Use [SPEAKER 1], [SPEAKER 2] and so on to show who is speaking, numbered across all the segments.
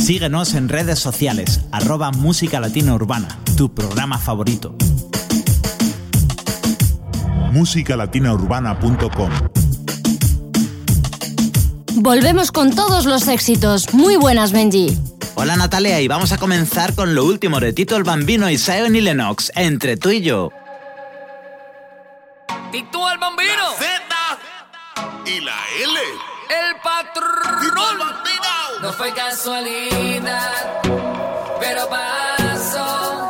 [SPEAKER 1] Síguenos en redes sociales, arroba Música Latina Urbana, tu programa favorito.
[SPEAKER 2] Musicalatinaurbana.com
[SPEAKER 3] Volvemos con todos los éxitos. Muy buenas, Benji.
[SPEAKER 1] Hola Natalia y vamos a comenzar con lo último de Tito el Bambino y y Lennox, entre tú y yo.
[SPEAKER 4] Tito el Bambino.
[SPEAKER 5] Z y la L.
[SPEAKER 4] El patrón. No fue casualidad, pero pasó.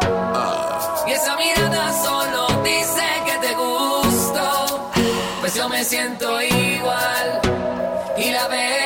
[SPEAKER 4] Y esa mirada solo dice que te gustó. Pues yo me siento igual y la
[SPEAKER 6] veo.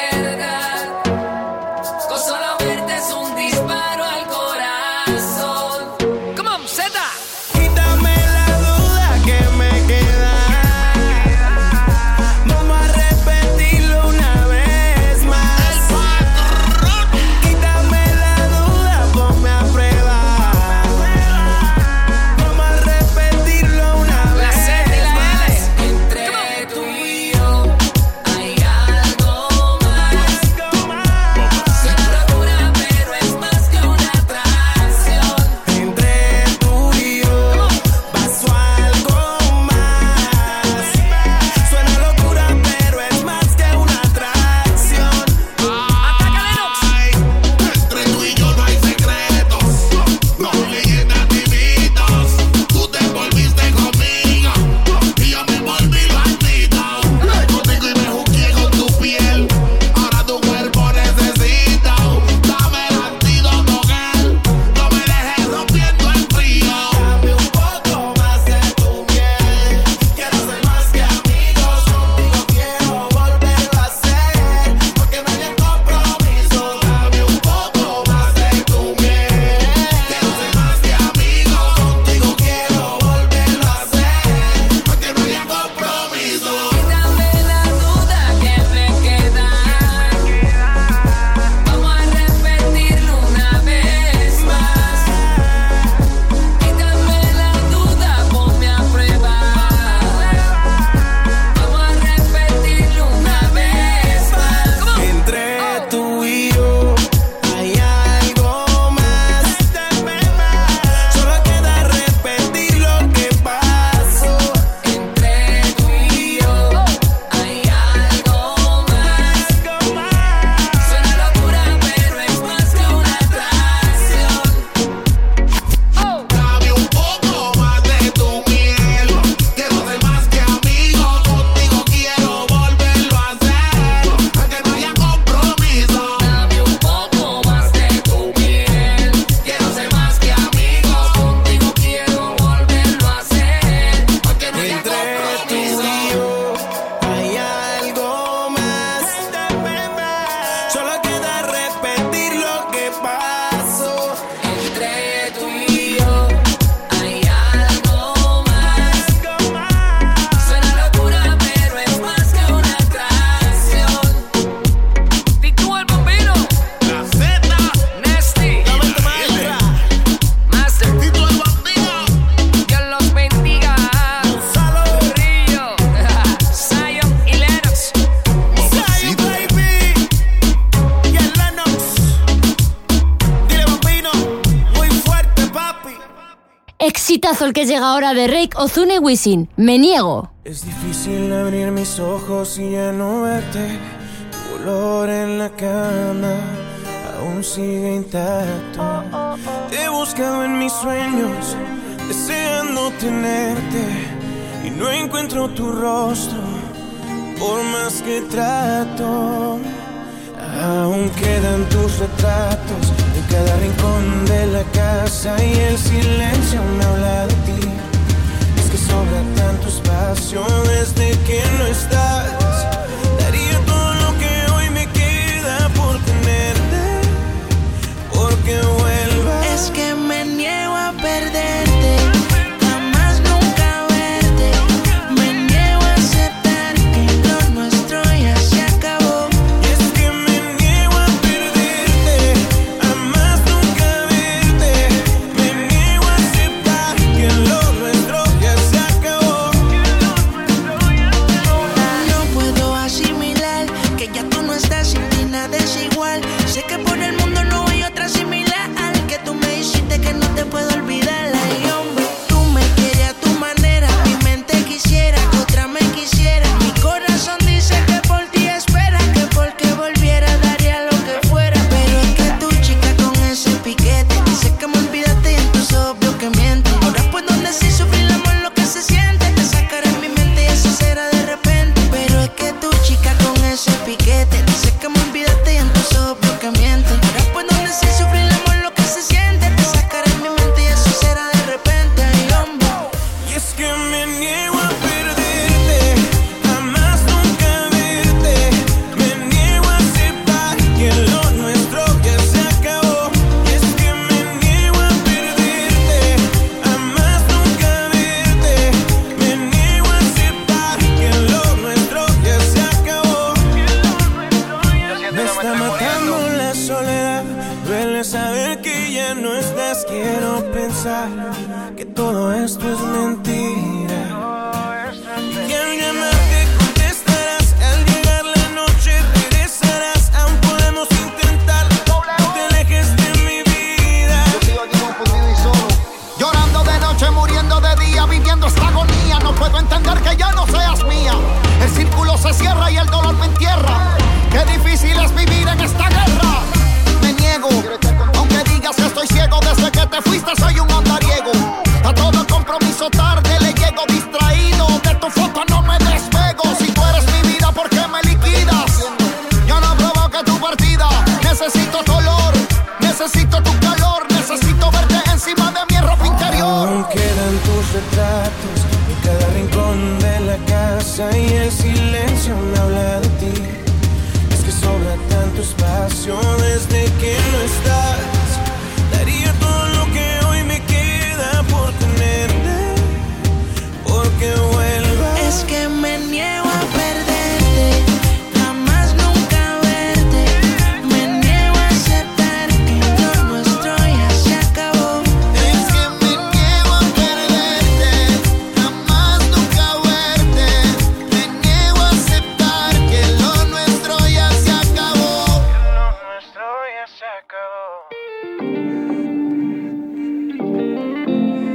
[SPEAKER 3] exitazo el que llega ahora de Rake, Ozuna y Wisin. Me niego.
[SPEAKER 6] Es difícil abrir mis ojos y ya no verte. Tu olor en la cama aún sigue intacto. Te he buscado en mis sueños, deseando tenerte. Y no encuentro tu rostro, por más que trato. Aún quedan tus retratos en cada rincón de la casa y el silencio me habla de ti. Es que sobra tanto espacio desde que no estás.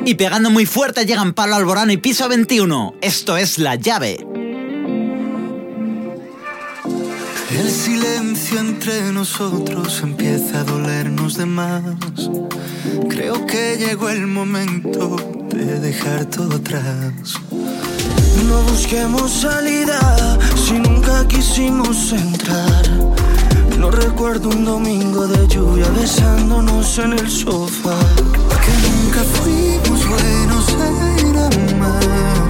[SPEAKER 7] Y
[SPEAKER 1] pegando muy fuerte llegan Pablo Alborano y Piso 21. Esto es La Llave.
[SPEAKER 8] El silencio entre nosotros empieza a dolernos de más. Creo que llegó el momento de dejar todo atrás.
[SPEAKER 9] No busquemos salida si nunca quisimos entrar. No recuerdo un domingo de lluvia besándonos en el sofá.
[SPEAKER 8] Que nunca fuimos buenos en amar.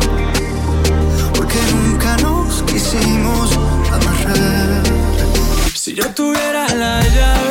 [SPEAKER 8] Porque nunca nos quisimos amarrar.
[SPEAKER 7] Si yo tuviera la llave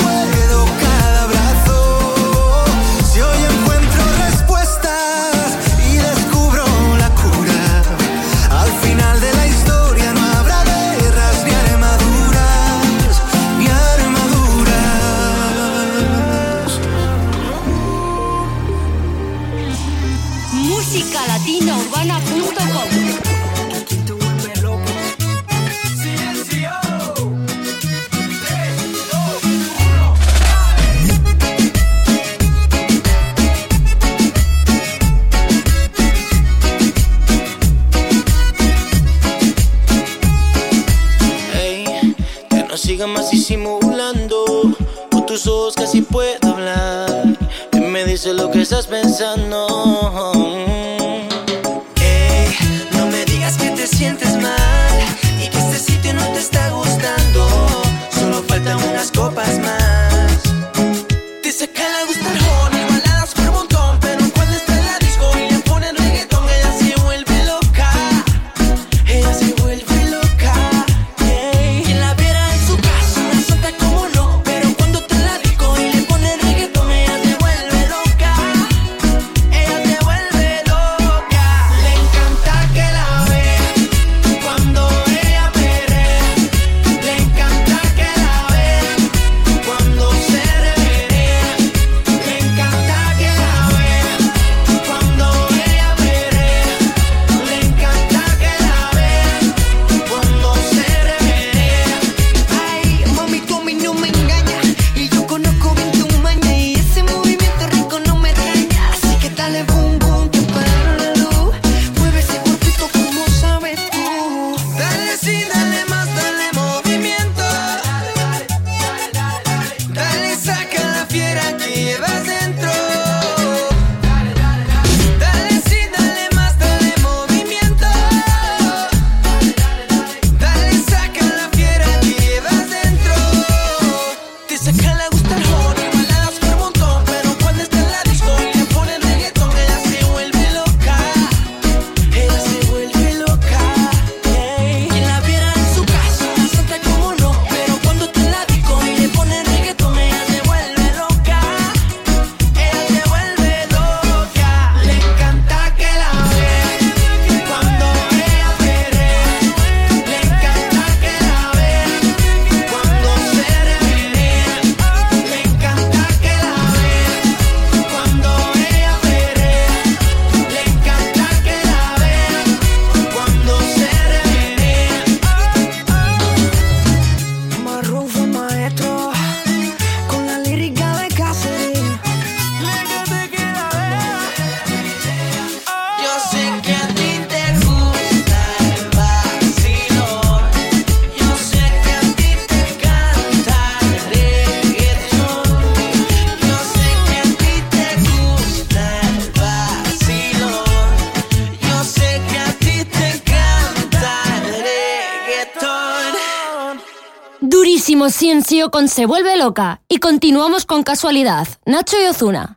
[SPEAKER 9] I know. Radio con
[SPEAKER 10] Se Vuelve Loca y
[SPEAKER 3] continuamos con Casualidad, Nacho y Ozuna.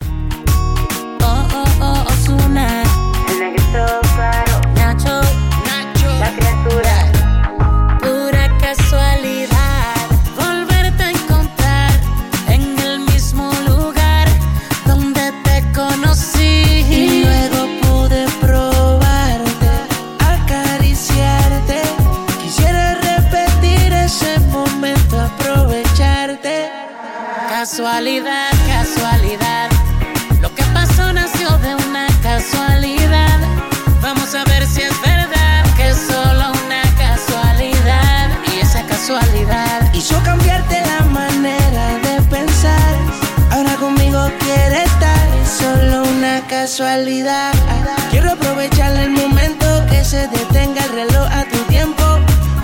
[SPEAKER 10] Quiero aprovechar el momento que se detenga el reloj a tu tiempo.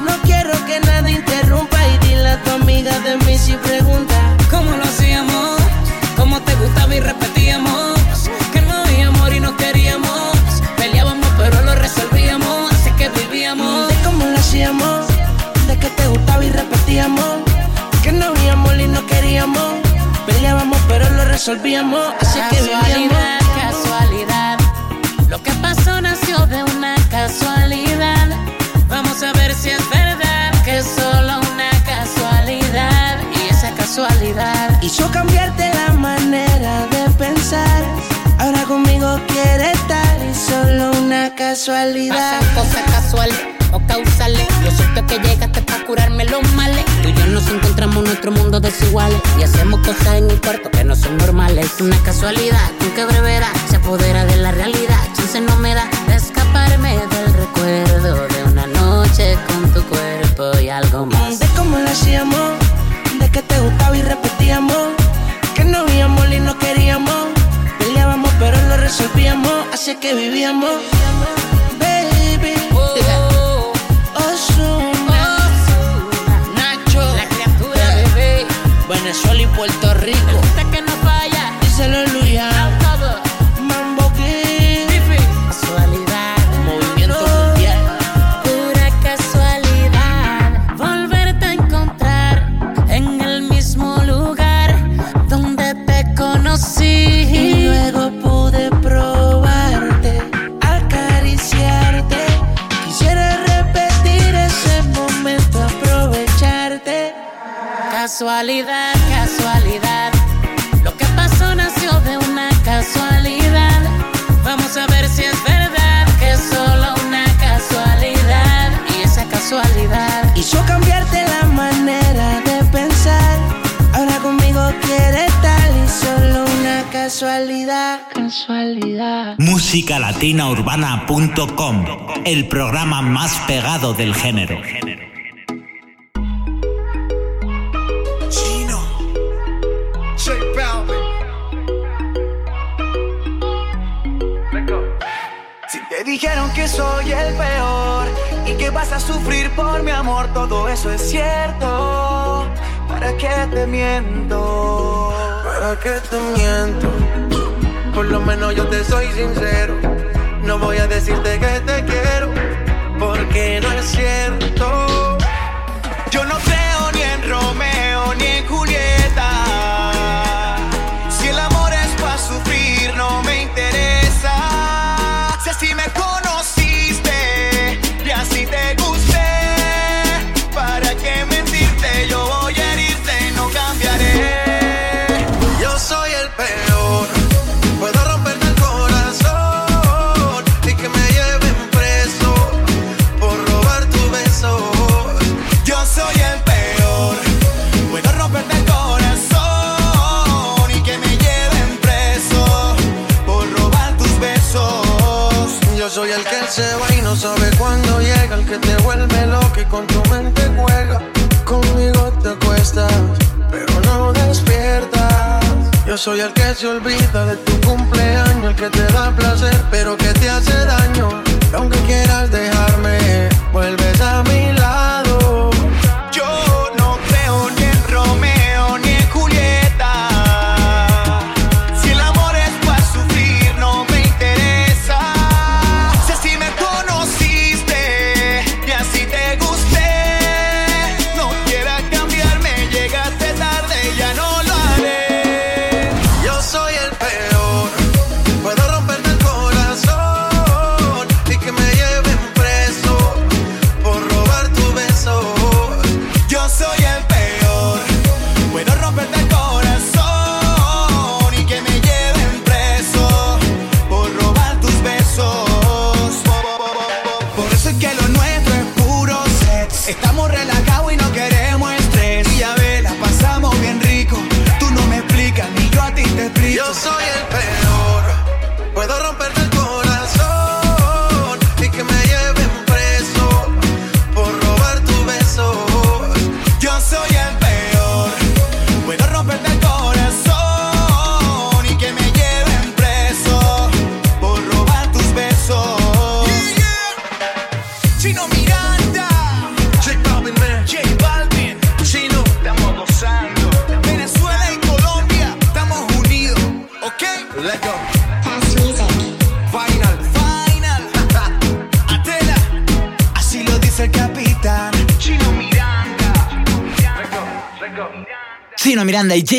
[SPEAKER 10] No quiero que nada interrumpa y dile a tu amiga de mí si pregunta.
[SPEAKER 11] ¿Cómo lo hacíamos? ¿Cómo te gustaba y repetíamos? Que no había amor y nos queríamos. Peleábamos pero lo resolvíamos, así que vivíamos.
[SPEAKER 10] ¿De cómo lo hacíamos? De que te gustaba y repetíamos. Que no había amor y no queríamos. Peleábamos pero lo resolvíamos, así que vivíamos.
[SPEAKER 11] casualidad. Pasan cosas casuales o causales. Lo cierto es que llegaste para curarme los males. Tú y yo nos encontramos en nuestro mundo desiguales. Y hacemos cosas en mi cuarto que no son normales. Una casualidad con que brevedad se apodera de la realidad. Chance no me da de escaparme del recuerdo de una noche con tu cuerpo y algo más.
[SPEAKER 10] De cómo lo hacíamos, de que te gustaba y repetíamos resolvíamos, hace que vivíamos. Baby,
[SPEAKER 11] oh, oh, oh.
[SPEAKER 10] Ozuna, Nacho,
[SPEAKER 11] la criatura, bebé.
[SPEAKER 10] Venezuela y Puerto Rico.
[SPEAKER 11] Casualidad, casualidad. Lo que pasó nació de una casualidad. Vamos a ver si es verdad que es solo una casualidad. Y esa casualidad
[SPEAKER 12] hizo cambiarte la manera de pensar. Ahora conmigo quiere tal y solo una casualidad. Casualidad.
[SPEAKER 1] Musicalatinaurbana.com, el programa más pegado del género.
[SPEAKER 7] Dijeron que soy el peor y que vas a sufrir por mi amor, todo eso es cierto. ¿Para qué te miento?
[SPEAKER 13] ¿Para qué te miento? Por lo menos yo te soy sincero. No voy a decirte que te quiero, porque no es cierto.
[SPEAKER 7] Yo no creo ni en Romeo ni en Julieta.
[SPEAKER 13] Se va y no sabe cuándo llega, el que te vuelve loco y con tu mente juega. Conmigo te acuestas, pero no despiertas. Yo soy el que se olvida de tu cumpleaños, el que te da placer, pero que te hace daño. Y aunque quieras dejarme, vuelves a mi lado.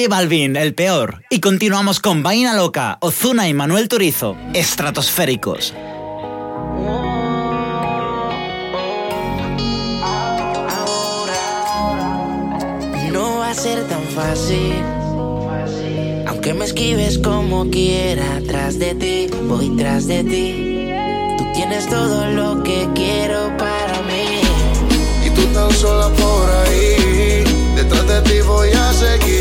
[SPEAKER 13] J Balvin,
[SPEAKER 7] el
[SPEAKER 1] peor. Y continuamos con Vaina Loca, Ozuna y Manuel Turizo, estratosféricos.
[SPEAKER 12] No va a ser tan fácil. Aunque me esquives como quiera, tras de ti, voy tras de ti. Tú tienes todo lo que quiero para mí.
[SPEAKER 14] Y tú tan sola por ahí, detrás de ti voy a seguir.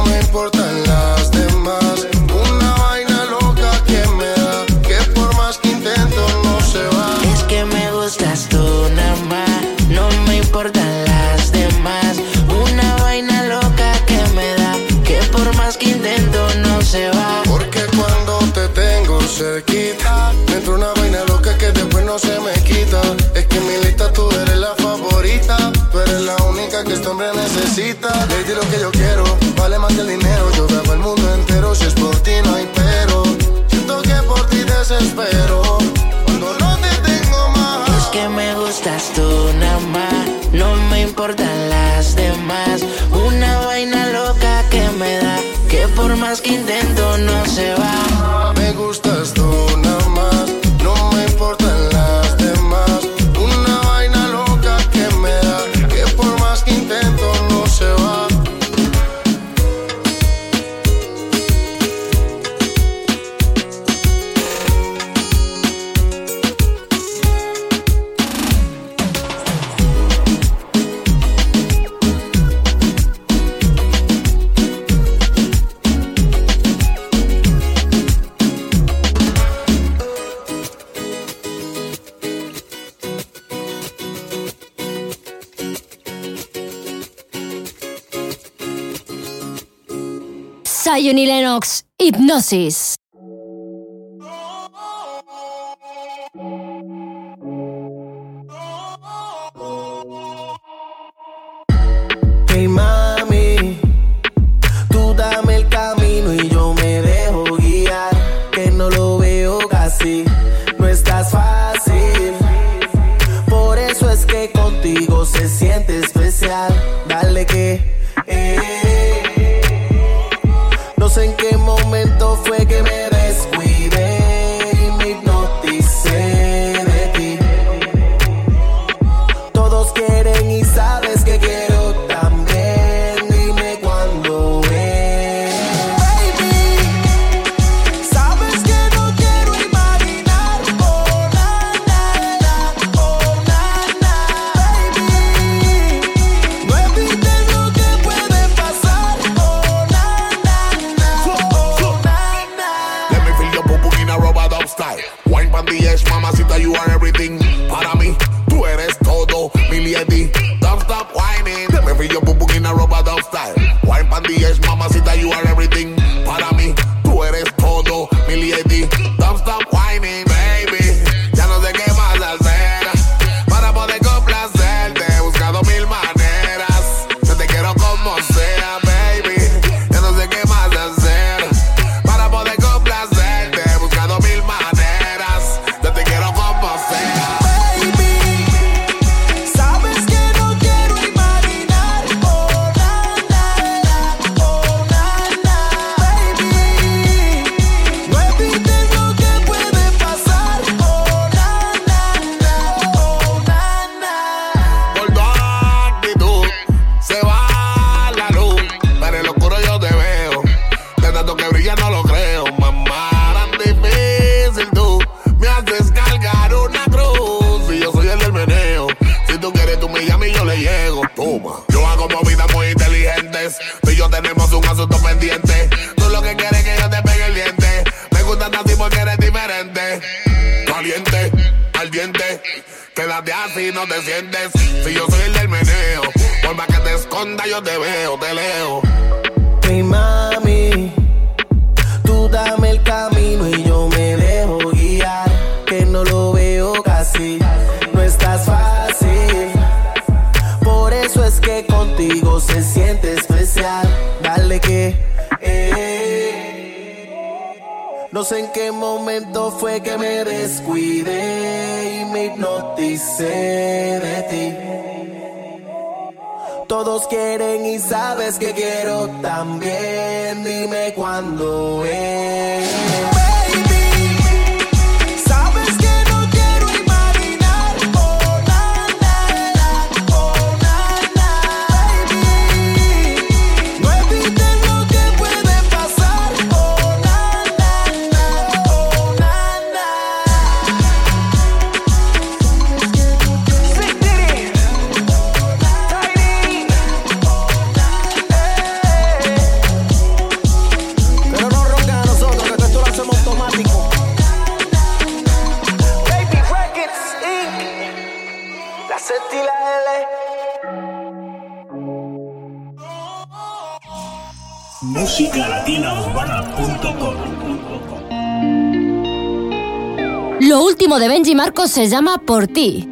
[SPEAKER 14] importan
[SPEAKER 12] las
[SPEAKER 14] demás. Una vaina loca que me da, que por más que intento no se va. Es que me
[SPEAKER 12] gustas tú nada más, no me importan las demás. Una vaina loca que me da, que por más que intento no se va.
[SPEAKER 14] Porque cuando te tengo cerquita, dentro una vaina loca que después no se me quita. Es que en mi lista tú eres la favorita, pero eres la única que este hombre necesita. Le di lo que yo quiero, vale más que el dinero si es por ti no hay pero. Siento que por ti desespero. Cuando no te tengo más.
[SPEAKER 12] Es que me gustas tú nada más. No me importan las demás. Una vaina loca que me da. Que por más que intento no se va.
[SPEAKER 4] Johnny Lennox, Hipnosis.
[SPEAKER 15] Lo
[SPEAKER 4] último de Benji Marcos se llama
[SPEAKER 16] Por ti.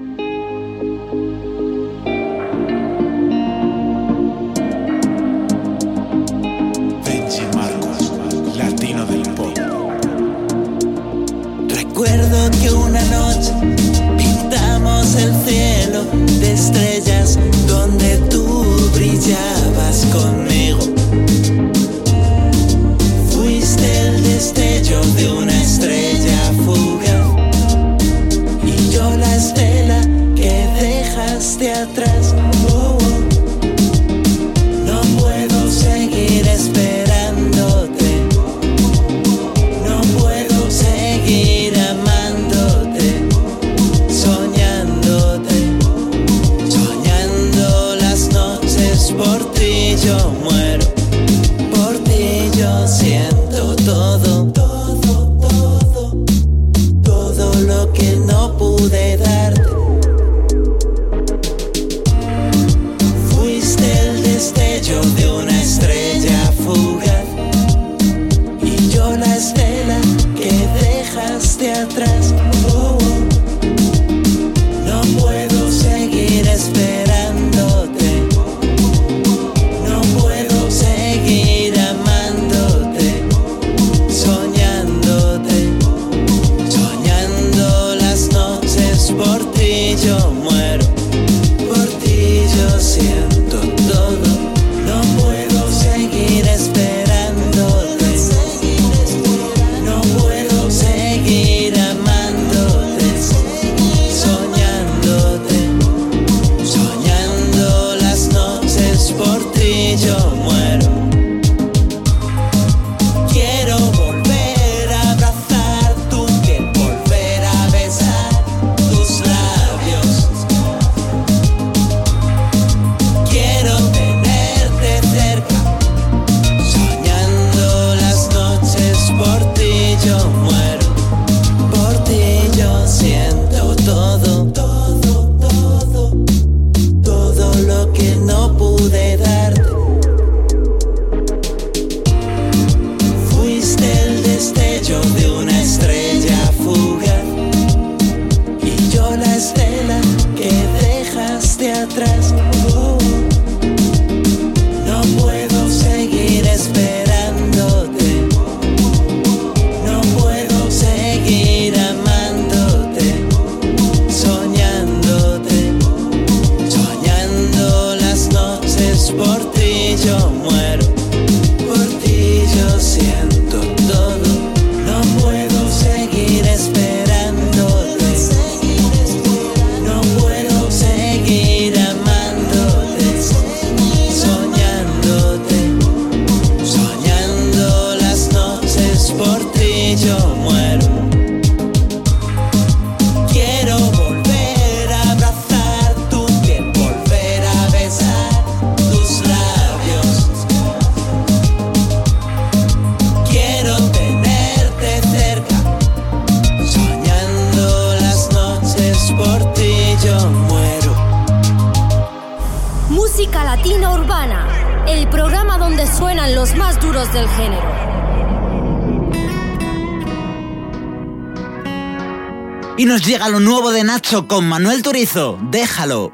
[SPEAKER 16] Y
[SPEAKER 1] nos llega lo nuevo de Nacho con Manuel Turizo. Déjalo.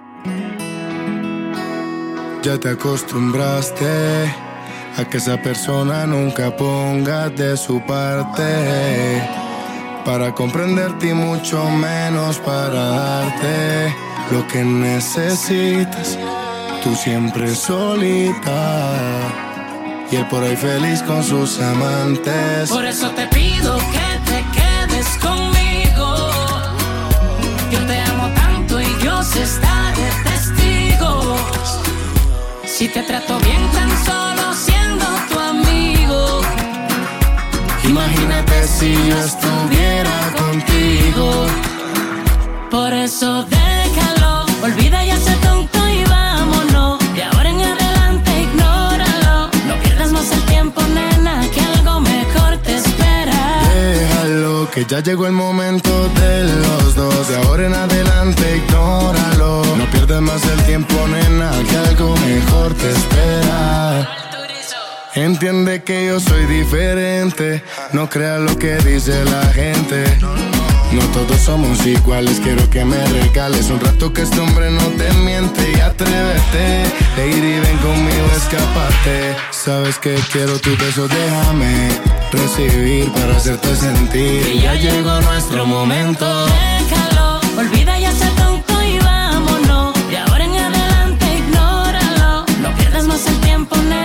[SPEAKER 14] Ya te acostumbraste a que esa persona nunca ponga de su parte para comprenderte y mucho menos para darte lo que necesitas. Tú siempre solita y él por ahí feliz con sus amantes.
[SPEAKER 17] Por eso te pido que está de testigo. Si te trato bien tan solo siendo tu amigo.
[SPEAKER 14] Imagínate si yo estuviera contigo.
[SPEAKER 17] Por eso déjalo, olvida Que ya llegó el momento de los dos. De ahora en adelante, ignóralo. No pierdas más el tiempo, nena, que algo mejor te espera.
[SPEAKER 14] Entiende que yo soy diferente. No creas lo que dice la gente. No todos somos iguales, quiero que me regales un rato que este hombre no te miente y atrévete. Lady, ven conmigo, escapate. Sabes que quiero tu beso, déjame recibir para hacerte sentir.
[SPEAKER 18] Que ya llegó nuestro momento.
[SPEAKER 11] Déjalo, olvida ya ser tonto y vámonos. De ahora en adelante ignóralo. No pierdas más el tiempo, nena,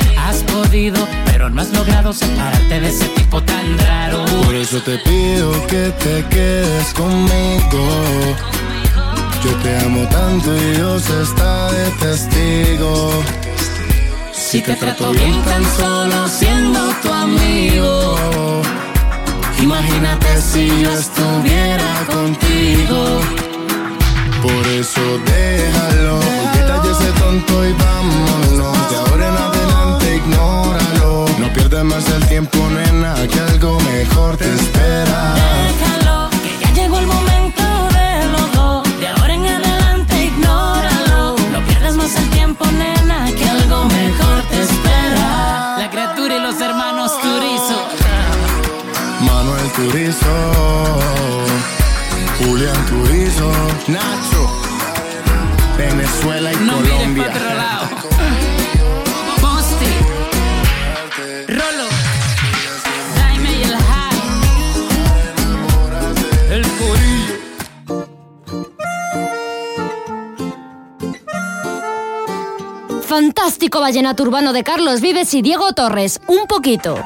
[SPEAKER 11] Has podido, pero no has logrado separarte de ese tipo tan raro.
[SPEAKER 14] Por eso te pido que te quedes conmigo. Yo te amo tanto y Dios está de testigo.
[SPEAKER 11] Si te trato bien tan solo siendo tu amigo.
[SPEAKER 14] Imagínate si yo estuviera contigo. Por eso déjalo, quita ya ese tonto y vámonos. No pierdas más el tiempo, nena, que algo mejor te espera.
[SPEAKER 11] Déjalo, que ya llegó el momento de los dos. De ahora en adelante ignóralo. No pierdas más el tiempo, nena, que algo mejor te espera. La criatura y los hermanos Turizo.
[SPEAKER 14] Manuel Turizo, Julián Turizo, Nacho, Venezuela y
[SPEAKER 11] No
[SPEAKER 14] Colombia.
[SPEAKER 4] Fantástico vallenato urbano de Carlos Vives y Diego Torres. Un poquito.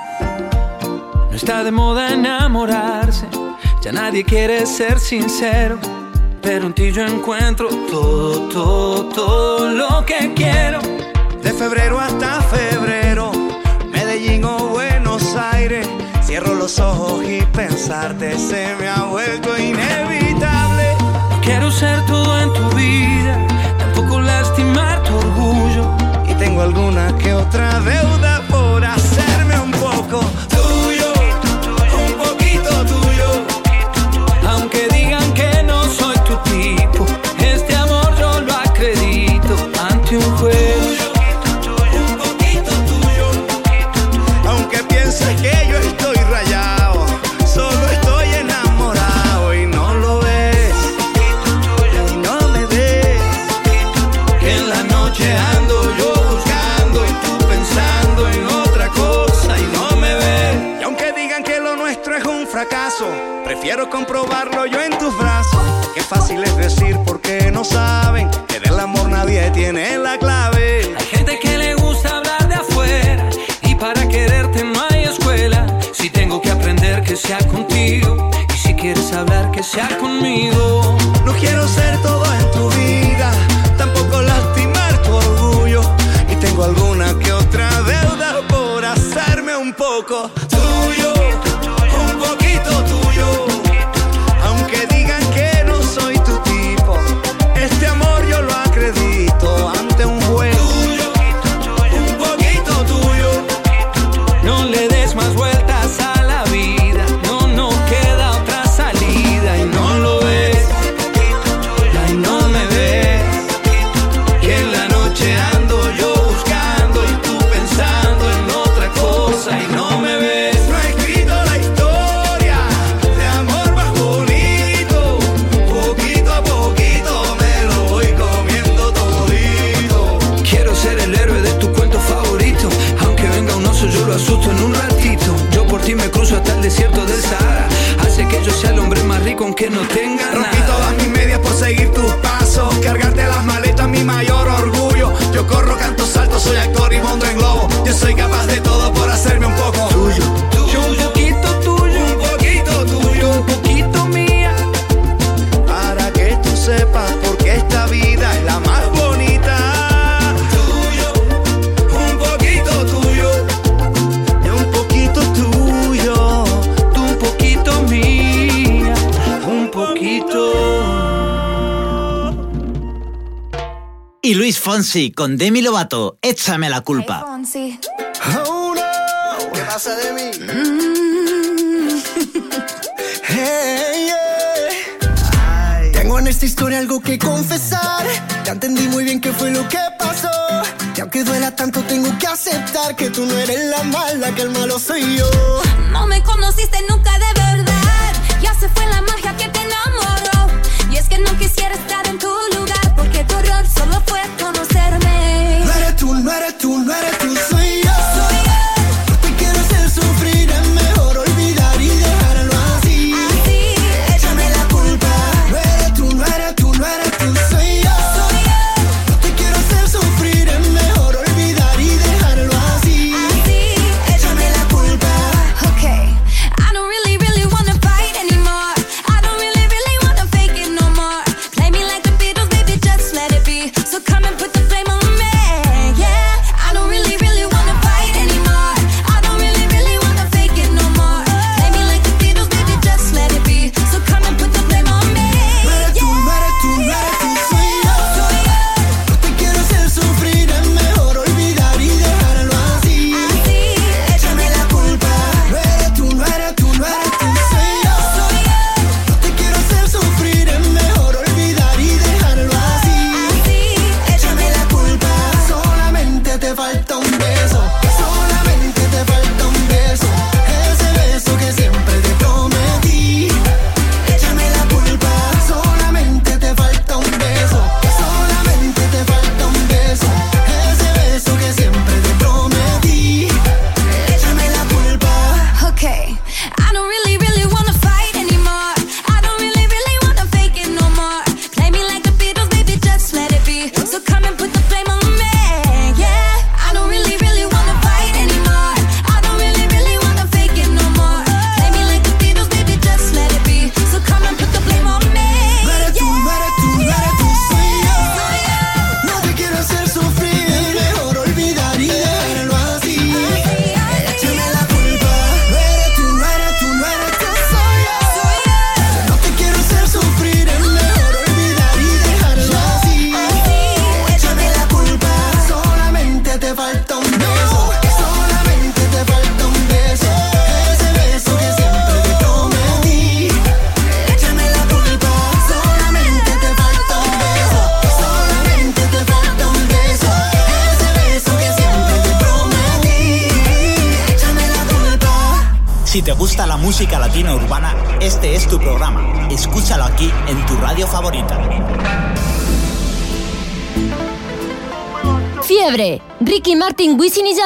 [SPEAKER 19] No está de moda enamorarse, ya nadie quiere ser sincero. Pero en ti yo encuentro todo, todo, todo lo que quiero.
[SPEAKER 13] De febrero hasta febrero, Medellín o Buenos Aires. Cierro los ojos y pensarte se me ha vuelto inevitable.
[SPEAKER 19] Quiero ser todo en tu vida,
[SPEAKER 13] tengo alguna que otra deuda por hacerme un poco prefiero comprobarlo yo en tus brazos. Qué fácil es decir porque no saben que del amor nadie tiene la clave.
[SPEAKER 19] Hay gente que le gusta hablar de afuera y para quererte no hay escuela. Si tengo que aprender que sea contigo y si quieres hablar que sea conmigo.
[SPEAKER 1] Fonsi con Demi Lovato, Échame la culpa.
[SPEAKER 20] ¿Qué pasa, Demi? Mm. Tengo en esta historia algo que confesar. Ya entendí muy bien qué fue lo que pasó. Y aunque duela tanto, tengo que aceptar que tú no eres la mala, que el malo soy yo.
[SPEAKER 21] No me conociste nunca.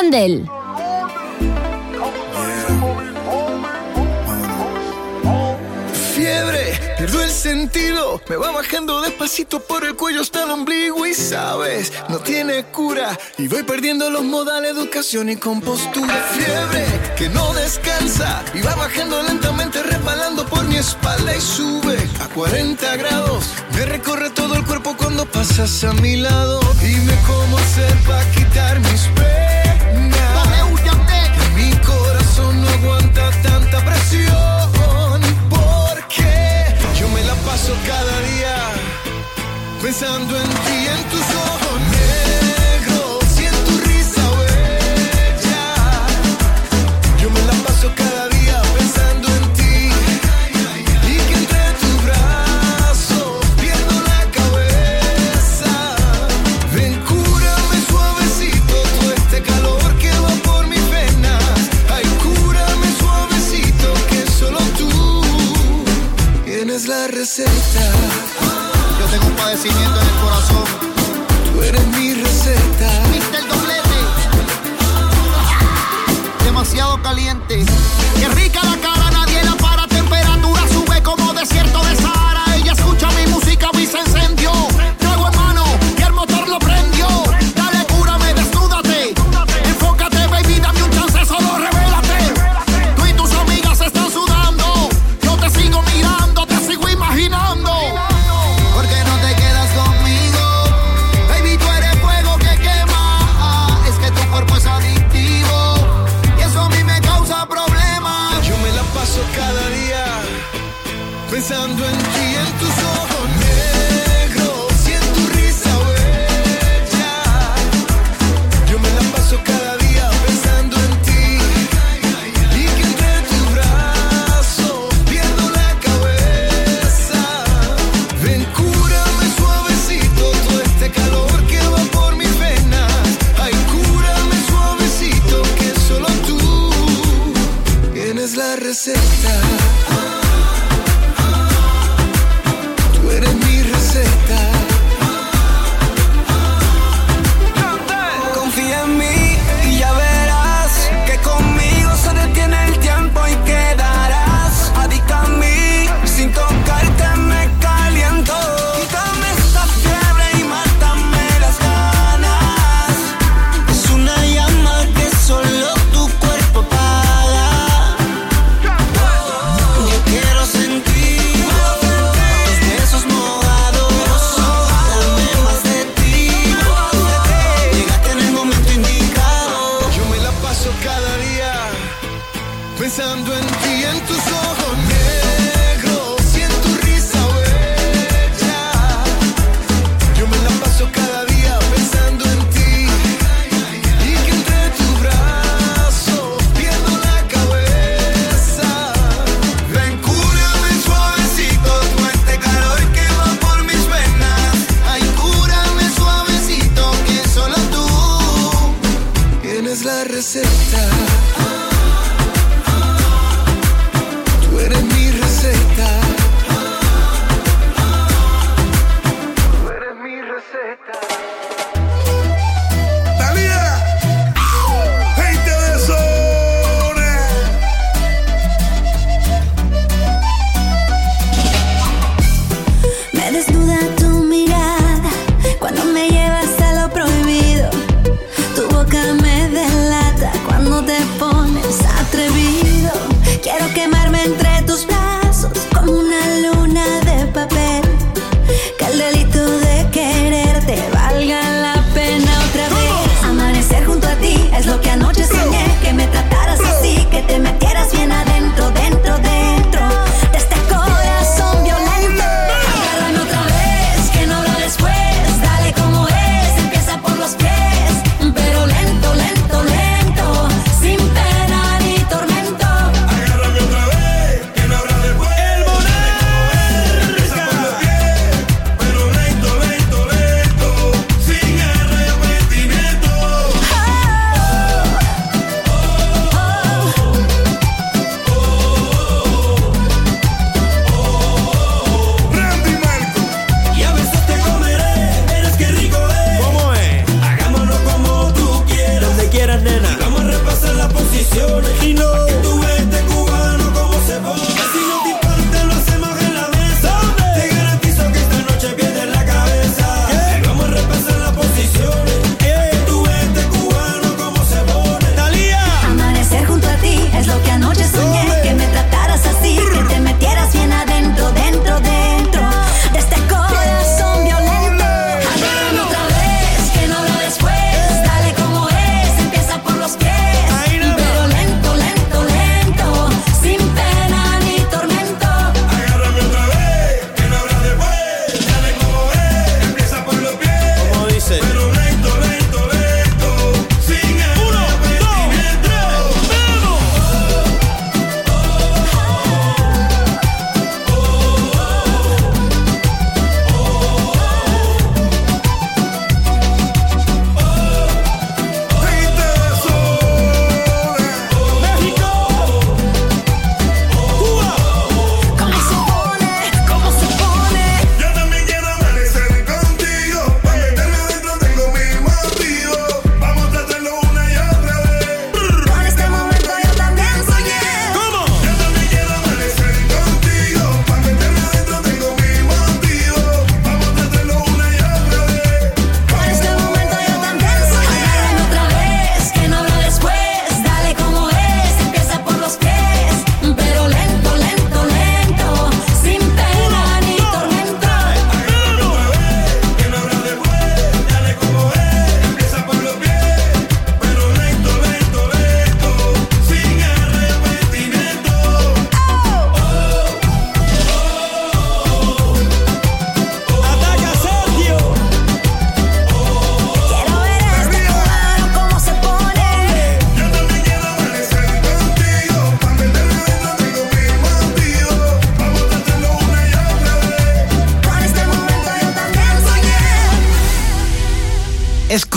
[SPEAKER 3] Yandel.
[SPEAKER 15] Pierdo el sentido, me va bajando despacito por el cuello hasta el ombligo y sabes, no tiene cura. Y voy perdiendo los modales, educación y compostura. Fiebre que no descansa y va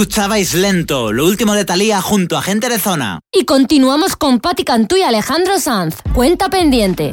[SPEAKER 1] escuchabais lento, lo último de Talía junto a gente de zona.
[SPEAKER 21] Y continuamos con Patti Cantú y Alejandro Sanz. Cuenta pendiente.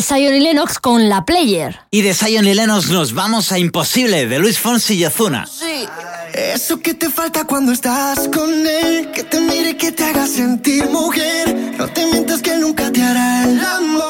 [SPEAKER 22] de
[SPEAKER 23] Zion
[SPEAKER 3] y Lennox con La Player.
[SPEAKER 1] Y de Zion y Lennox nos vamos a Imposible, de Luis Fonsi y Azuna.
[SPEAKER 10] Sí. Eso que te falta cuando estás con él, que te mire, que te haga sentir mujer. No te mientas que nunca te hará el amor.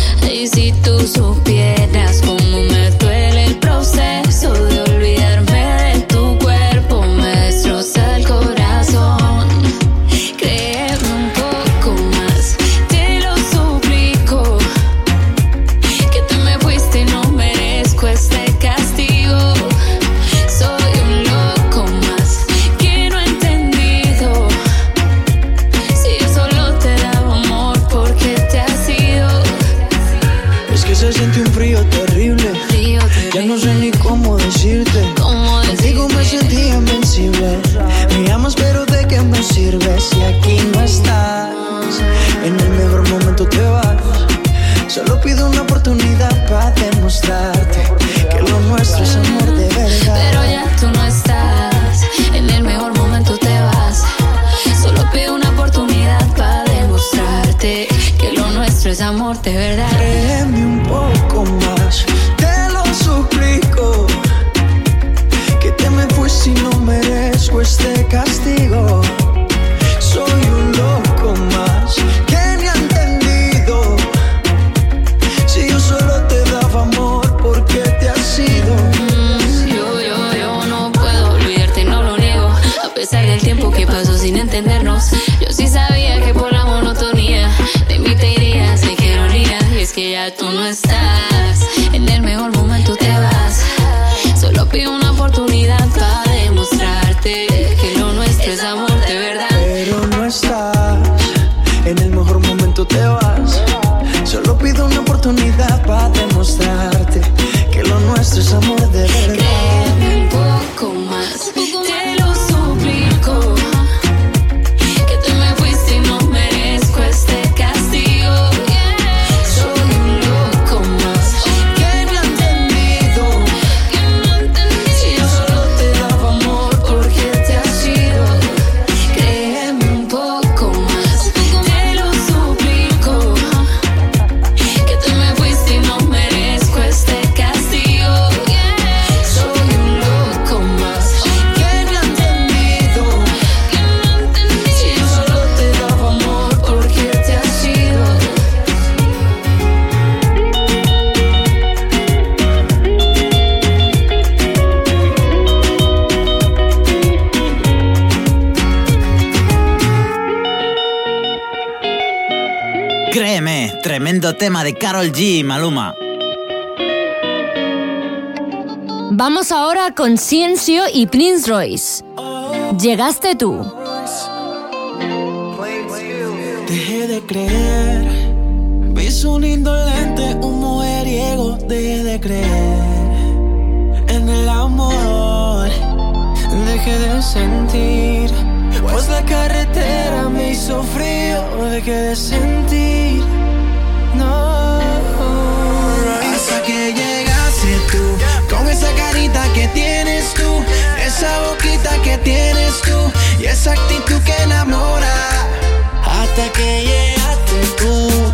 [SPEAKER 24] Y si tú supieras cómo me duele. te.
[SPEAKER 25] de
[SPEAKER 1] Carol G Maluma.
[SPEAKER 3] Vamos ahora con Ciencio y Prince Royce. Llegaste tú.
[SPEAKER 10] Dejé de creer, viso un indolente, un mujeriego. Dejé de creer en el amor, dejé de sentir. Pues la carretera me hizo frío, dejé de sentir no. Hasta que llegaste tú, con esa carita que tienes tú, esa boquita que tienes tú y esa actitud que enamora. Hasta que llegaste tú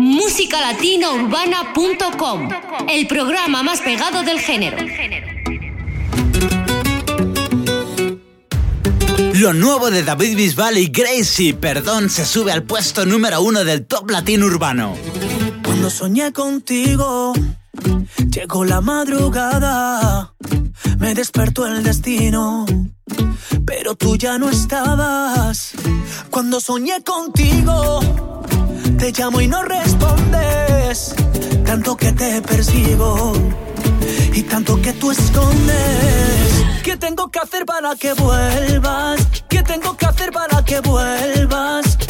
[SPEAKER 4] musicalatinaurbana.com, el programa más pegado del género.
[SPEAKER 1] Lo nuevo de David Bisbal y Gracie Perdón se sube al puesto número uno del top latino urbano.
[SPEAKER 7] Cuando soñé contigo, llegó la madrugada, me despertó el destino, pero tú ya no estabas. Cuando soñé contigo, te llamo y no respondes, tanto que te percibo y tanto que tú escondes. ¿Qué tengo que hacer para que vuelvas? ¿Qué tengo que hacer para que vuelvas?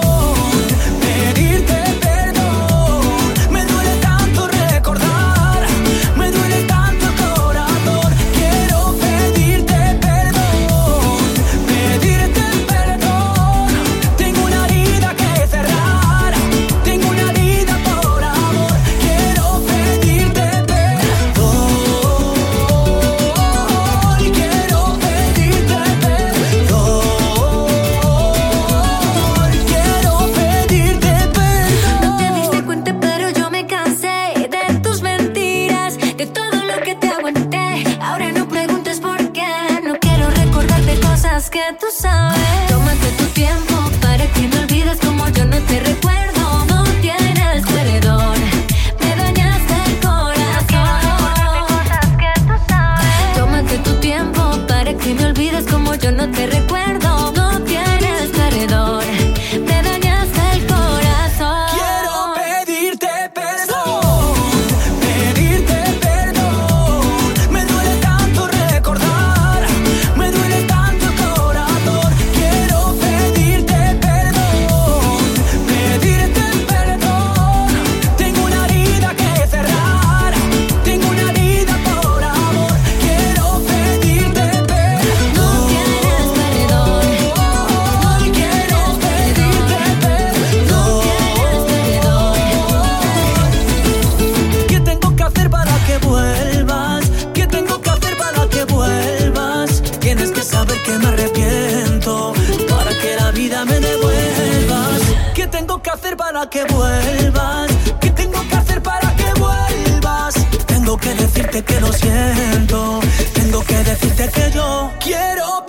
[SPEAKER 7] decirte que lo siento. Tengo que decirte que yo quiero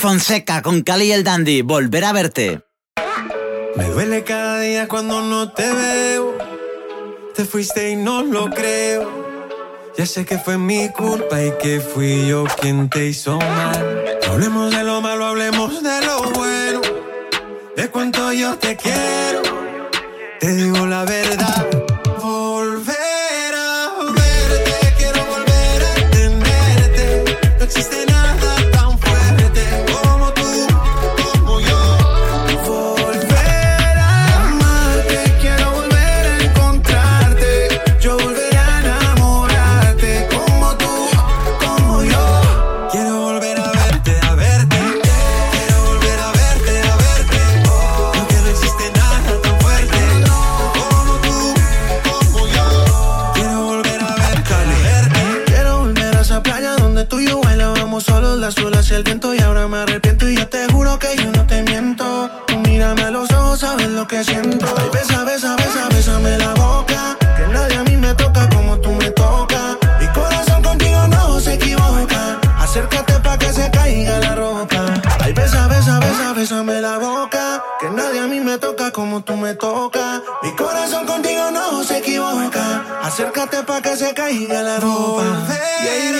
[SPEAKER 1] Fonseca con Cali y el Dandy, volver a verte.
[SPEAKER 7] Me duele cada día cuando no te veo. Te fuiste y no lo creo. Ya sé que fue mi culpa y que fui yo quien te hizo mal. No hablemos de lo malo, hablemos de lo bueno. De cuánto yo te quiero. Te digo la verdad. que se caiga la ropa. Volver.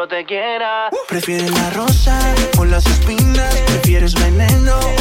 [SPEAKER 26] yo
[SPEAKER 6] te quiera. Prefieres la rosa o las espinas, prefieres veneno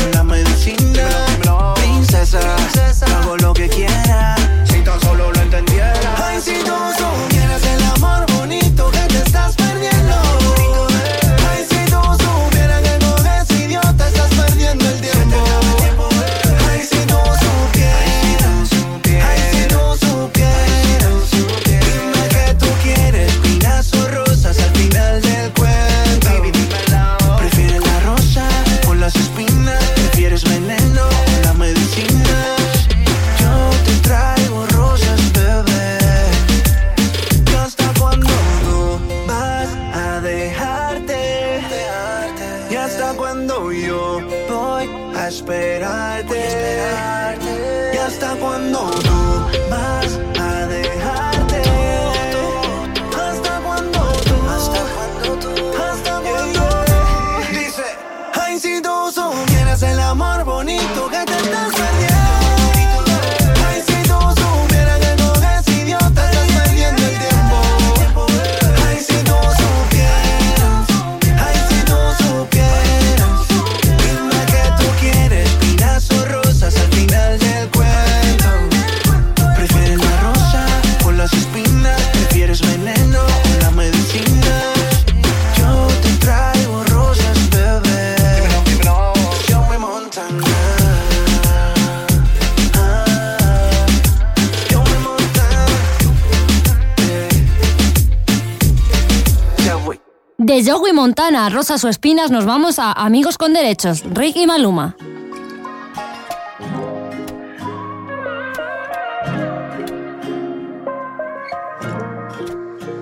[SPEAKER 6] Rosas o Espinas
[SPEAKER 3] nos vamos a Amigos con Derechos, Rick y Maluma.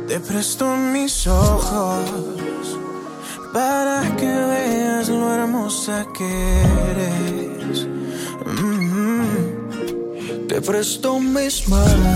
[SPEAKER 7] Te presto mis ojos para que veas lo hermosa que eres. Mm-hmm. Te presto mis manos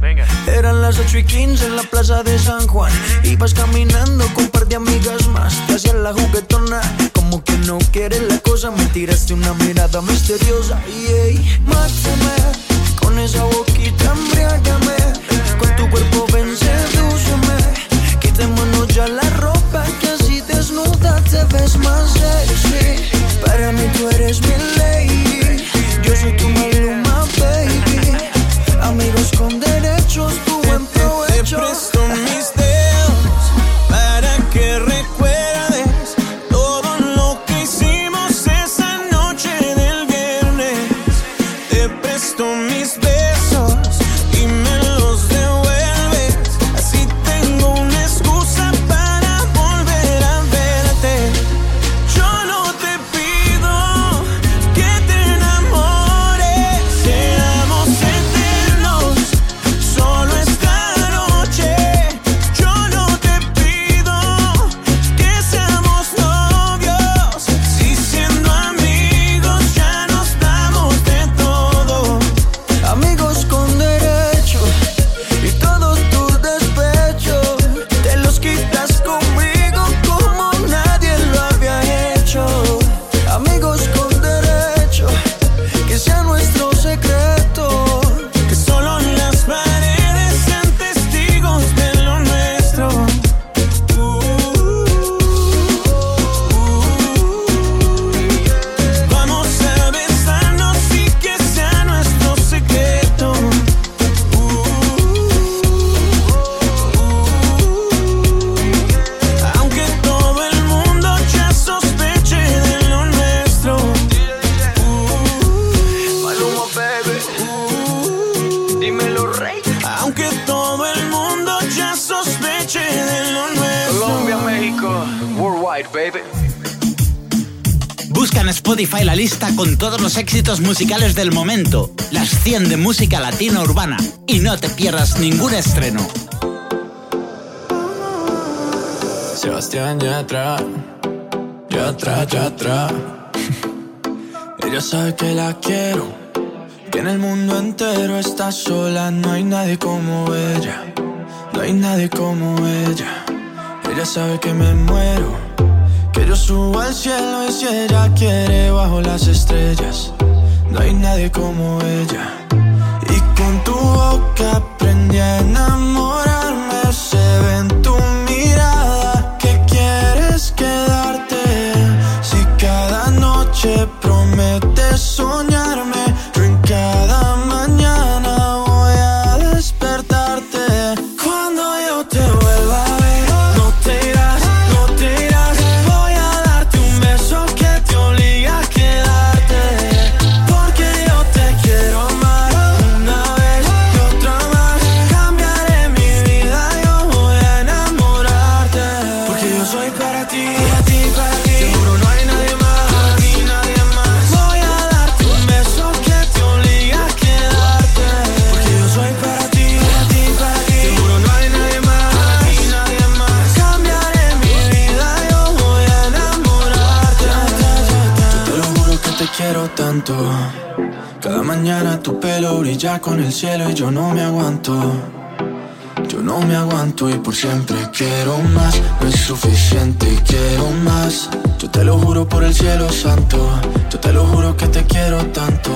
[SPEAKER 7] Venga. Eran las 8 y 15 en la plaza de San Juan. Ibas caminando con un par de amigas más. Te la juguetona, como que no quieres la cosa. Me tiraste una mirada misteriosa. Y hey, mátame, con esa boquita embriágame. Con tu cuerpo ven, sedúceme. Quitémonos ya la ropa, que así desnuda te ves más sexy. Para mí tú eres mi ley con todos los
[SPEAKER 1] éxitos musicales del momento, las 100 de música latina urbana, y no te pierdas ningún estreno.
[SPEAKER 7] Sebastián ya está, ya Yatra, Yatra, Yatra. Ella sabe que la quiero, que en el mundo entero está sola, no hay nadie como ella, no hay nadie como ella. Ella sabe que me muero. Que yo subo al cielo y si ella quiere bajo las estrellas. No hay nadie como ella. Y con tu boca aprendí a enamorar. estoy ya con el cielo y yo no me aguanto. Yo no me aguanto y por siempre quiero más. No es suficiente y quiero más. Yo te lo juro por el cielo santo. Yo te lo juro que te quiero tanto.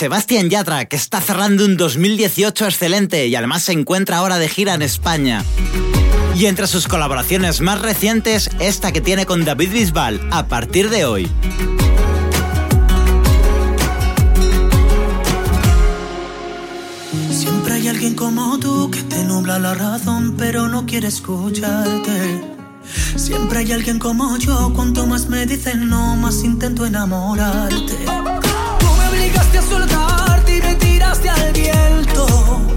[SPEAKER 1] Sebastián Yatra, que está cerrando un 2018 excelente y además se encuentra ahora de gira en España. Y entre sus colaboraciones más recientes, esta que tiene con David Bisbal a partir de hoy.
[SPEAKER 8] Siempre hay alguien como tú que te nubla la razón, pero no quiere escucharte. Siempre hay alguien como yo, cuanto más me dicen no, más intento enamorarte soltar y me tiraste al viento.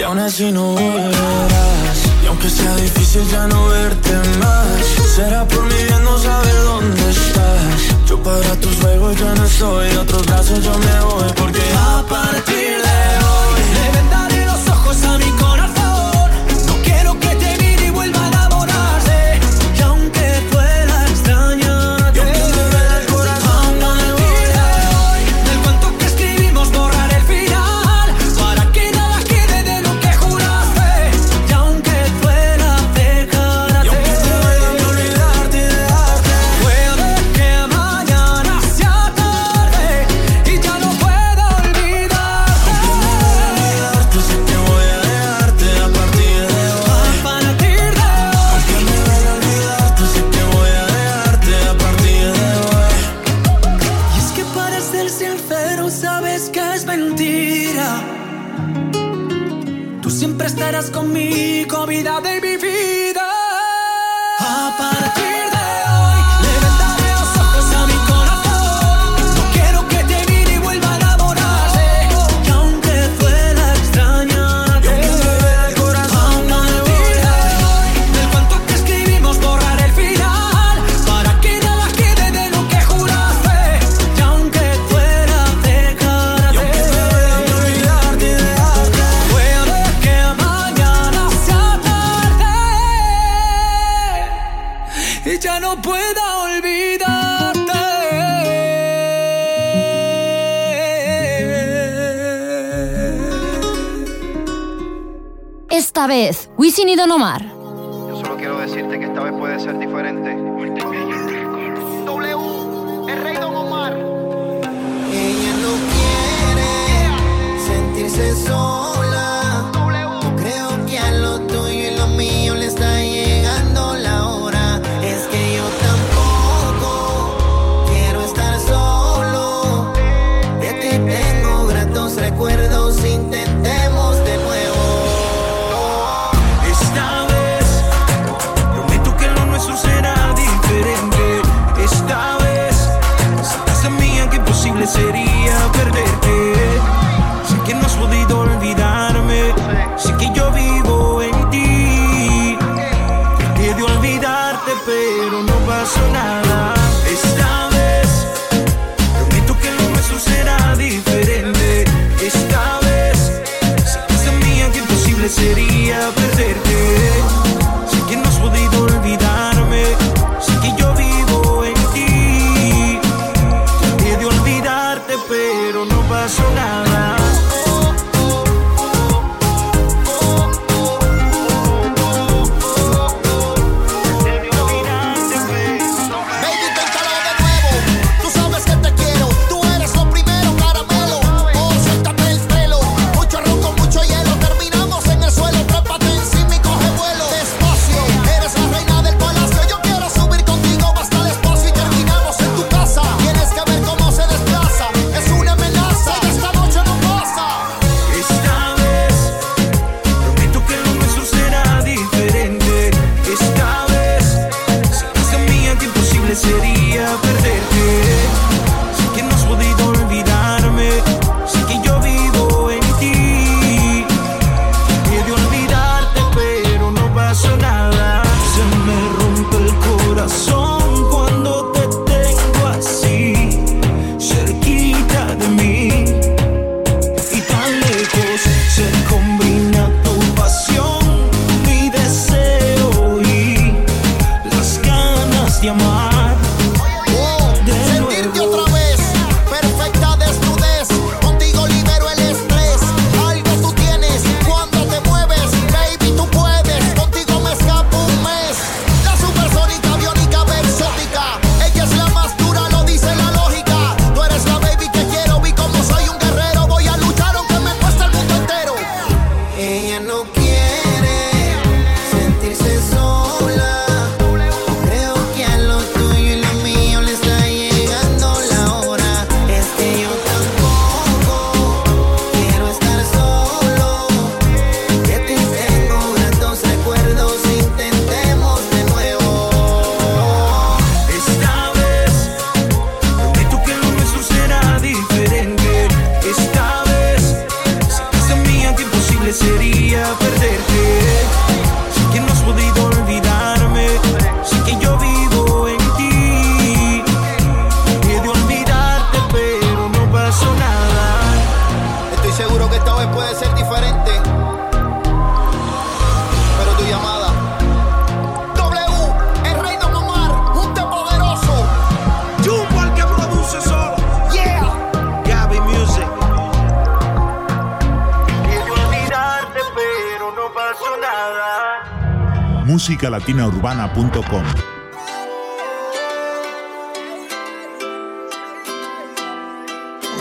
[SPEAKER 8] Y
[SPEAKER 7] aún así no volverás. Y aunque sea difícil ya no verte más Será por mi bien no saber dónde estás. Yo para tus juegos ya no estoy Otros brazos yo me voy Porque a partir de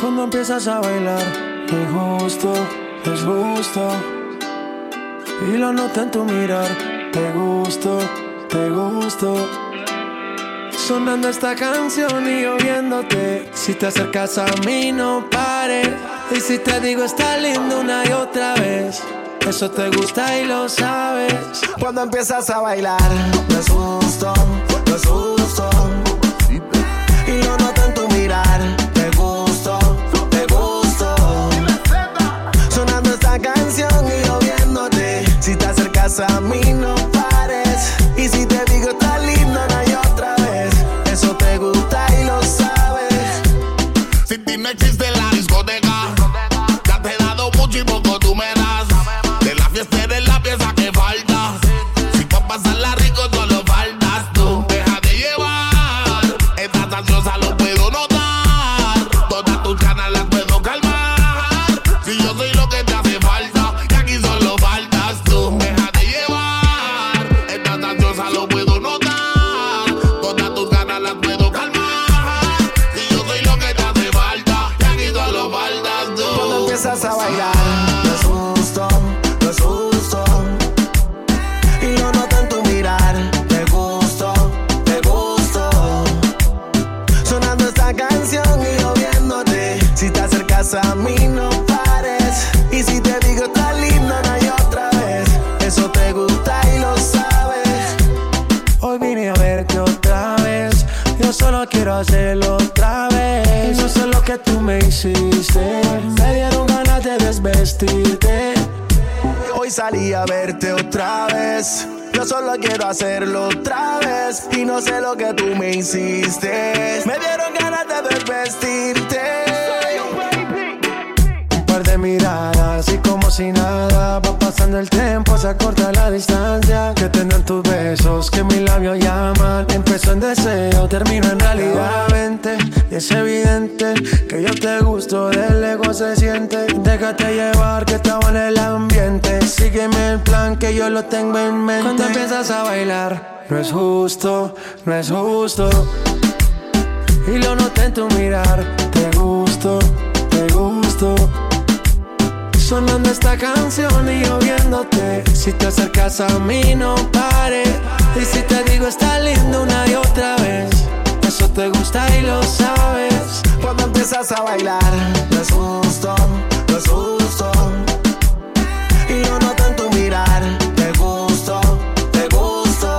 [SPEAKER 27] Cuando empiezas a bailar, es justo, es justo. Y lo noto en tu mirar, te gusto, te gusto. Sonando esta canción y yo viéndote. Si te acercas a mí, no pares. Y si te digo, está lindo una y otra vez. Eso te gusta y lo sabes.
[SPEAKER 6] Cuando empiezas a bailar, no es justo, no
[SPEAKER 27] la distancia. Que tendrán tus besos, que mis labios llaman. Empezó en deseo, termino en realidad. Vente, y es evidente que yo te gusto, del ego se siente. Déjate llevar que estaba en el ambiente. Sígueme el plan que yo lo tengo en mente. Cuando empiezas a bailar, no es justo, no es justo. Y lo noté en tu mirar, te gusto, te gusto. Sonando esta canción y yo viéndote. Si te acercas a mí, no pares. Y si te digo, está lindo una y otra vez. Eso te gusta y lo sabes.
[SPEAKER 6] Cuando empiezas a bailar, no es justo, no es justo. Y lo noto en tu mirar, te gusto, te gusto.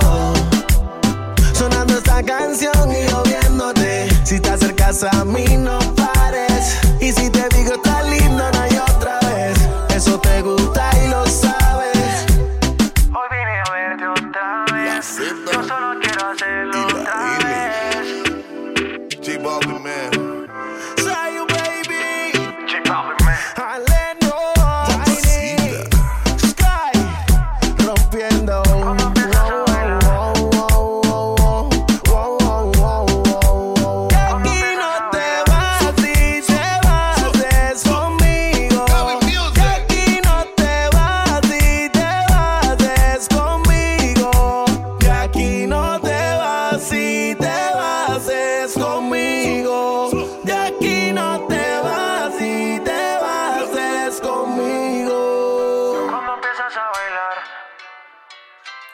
[SPEAKER 6] Sonando esta canción y yo viéndote. Si te acercas a mí, no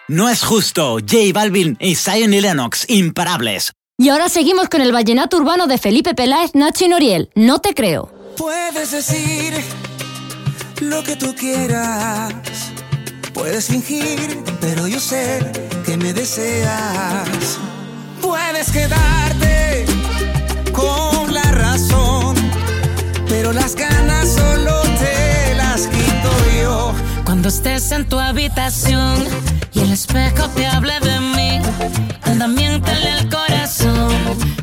[SPEAKER 6] No
[SPEAKER 1] es justo. J Balvin y Zion y Lennox, imparables.
[SPEAKER 3] Y ahora seguimos con el vallenato urbano de Felipe Peláez, Nacho y Noriel. No te creo.
[SPEAKER 8] Puedes decir lo que tú quieras. Puedes fingir, pero yo sé que me deseas. Puedes quedarte con la razón, pero las ganas solo
[SPEAKER 11] Cuando estés en tu habitación y el espejo te hable de mí, anda miéntale el corazón,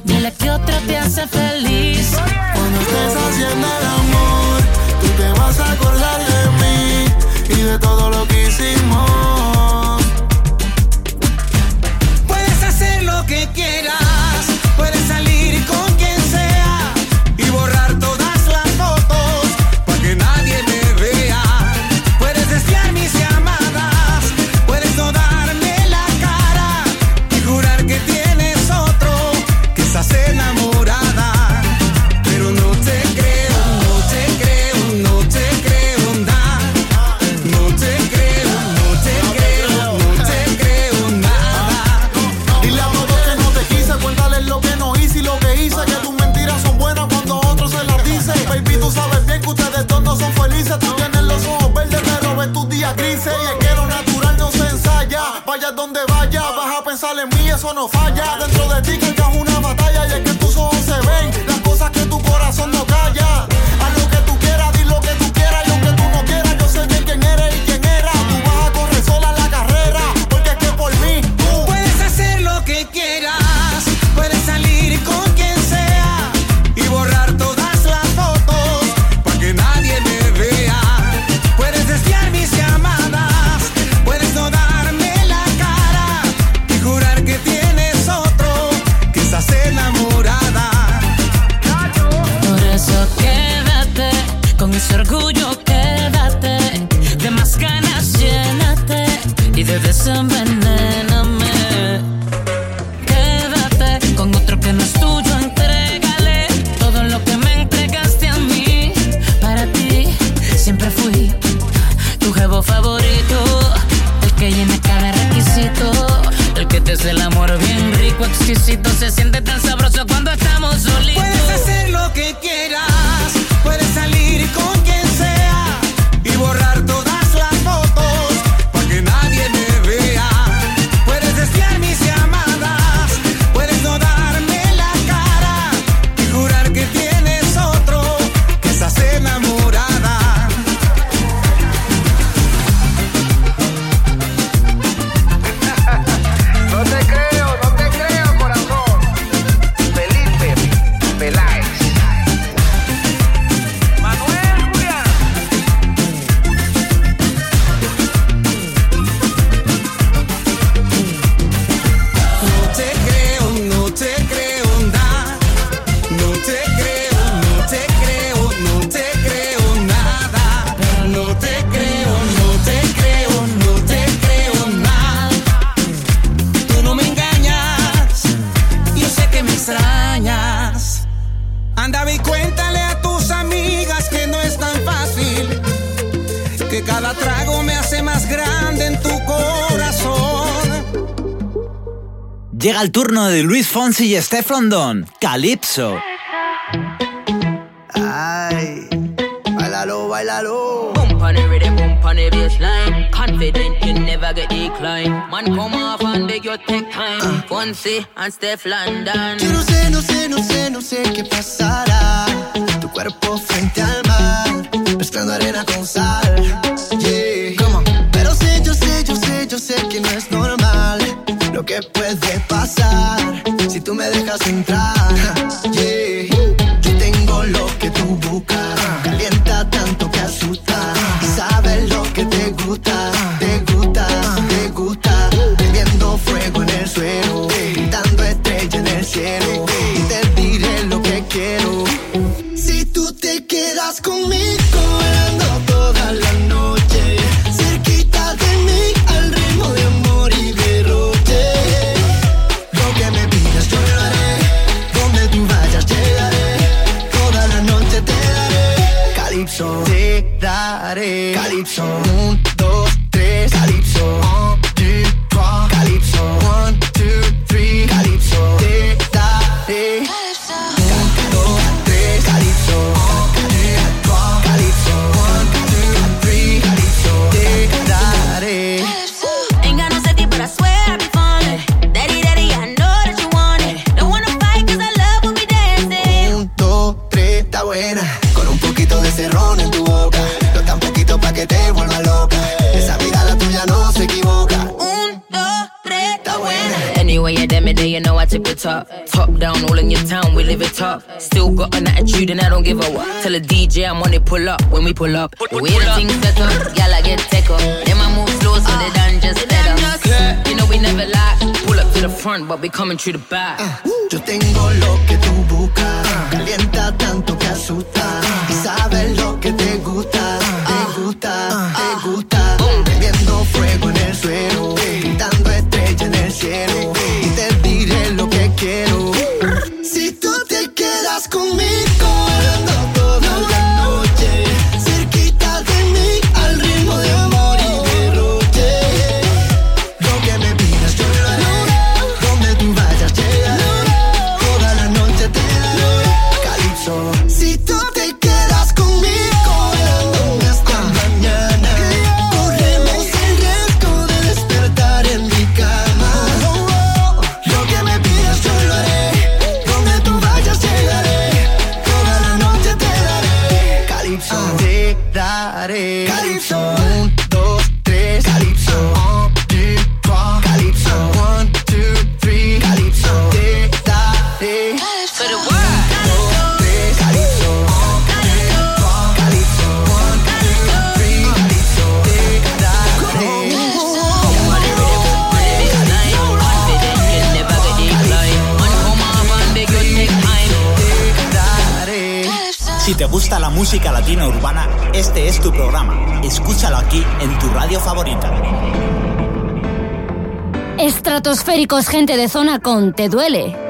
[SPEAKER 11] dile que otro te hace feliz.
[SPEAKER 28] Cuando estés haciendo el amor, tú te vas a acordar de mí y de todo lo que hicimos.
[SPEAKER 11] pensar en mí, eso no falla. Dentro de ti que es una batalla y es que tus ojos se ven, las cosas que tu corazón no calla.
[SPEAKER 1] turno de Luis Fonsi y Stefan Don, Calypso.
[SPEAKER 15] Ay, bailalo, bailalo.
[SPEAKER 29] Boom on the rhythm, boom on the. Confident you never get decline. Man come off and beg you take time. Uh. Fonsi and Steph London.
[SPEAKER 15] Yo no sé, no sé, no sé, no sé qué pasará. Tu cuerpo frente
[SPEAKER 29] pull up. The way the things set up, Gyal I get take up. Them I move slow so ah. they done just better. You know we never lie. Pull up to the front, but we coming through the back. Ah.
[SPEAKER 15] Yo tengo lo que tú buscas. Calienta tanto que asusta.
[SPEAKER 1] música latina urbana, este es tu programa. Escúchalo aquí en tu radio favorita.
[SPEAKER 19] Estratosféricos, gente de zona con Te Duele.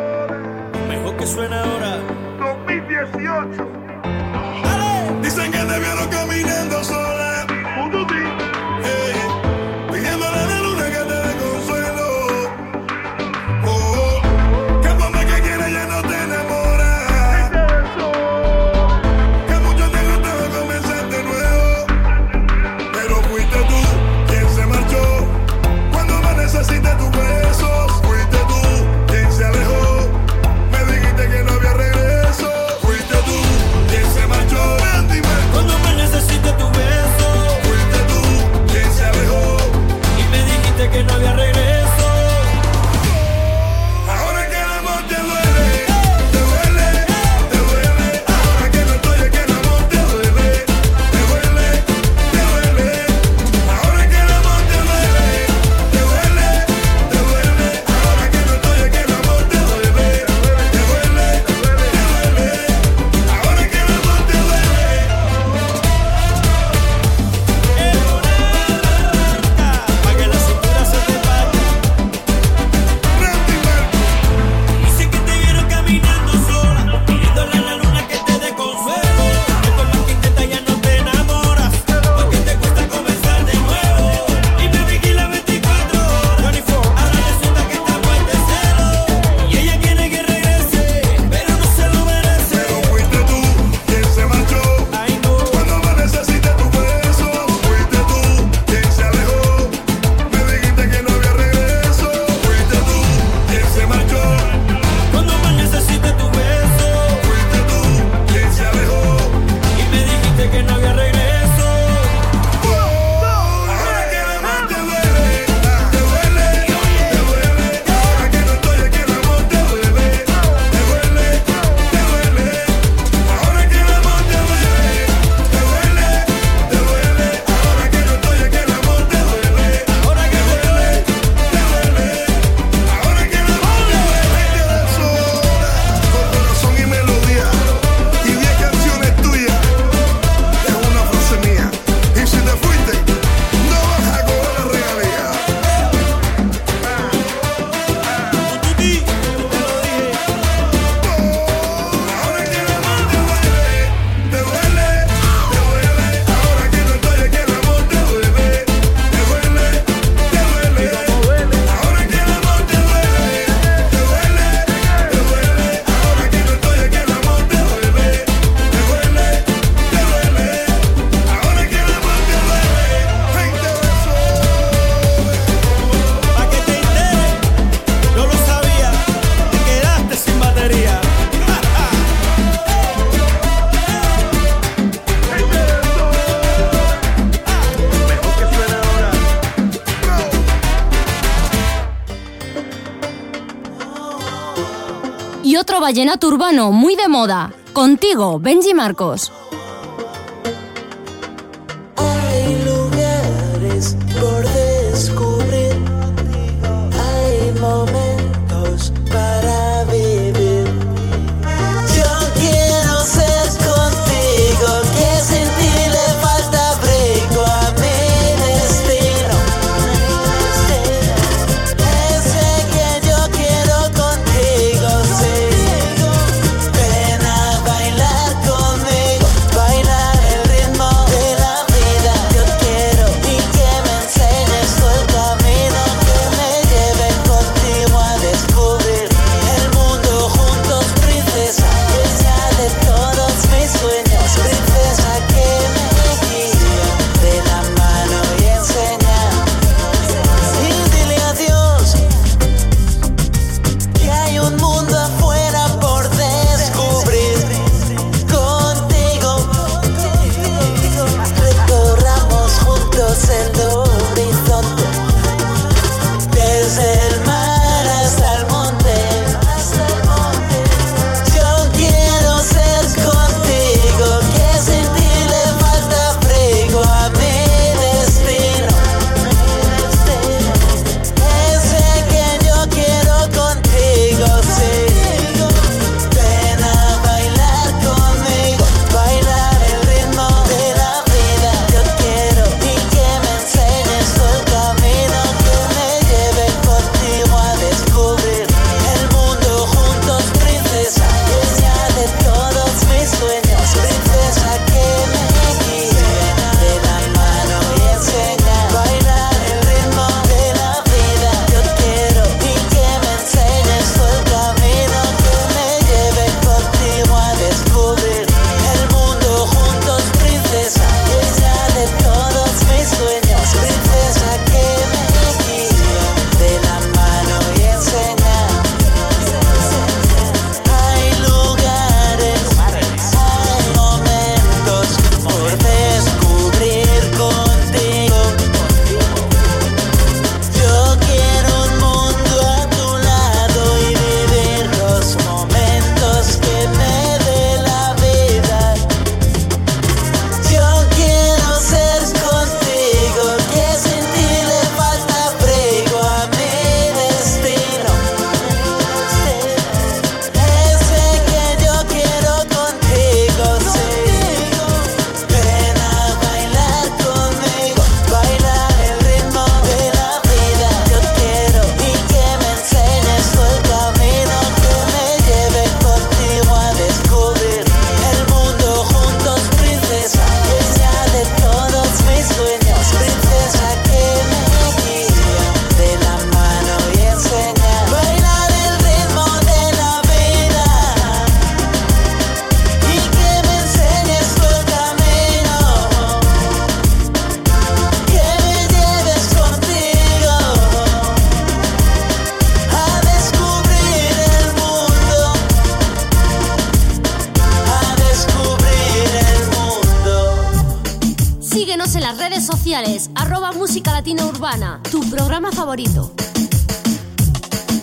[SPEAKER 19] vallenato urbano muy de moda. Contigo, Benji Marcos.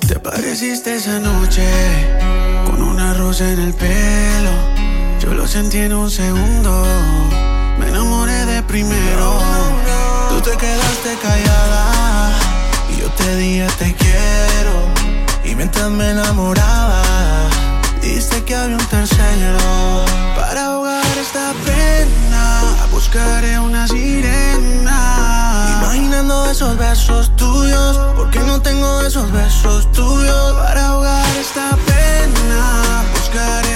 [SPEAKER 7] Te pareciste esa noche con una rosa en el pelo. Yo lo sentí en un segundo. Me enamoré de primero. Tú te quedaste callada y yo te dije te quiero. Y mientras me enamoraba, diste que había un tercero para ahogar esta pena. Buscaré una sirena esos besos tuyos. Porque no tengo esos besos tuyos para ahogar esta pena. Buscaré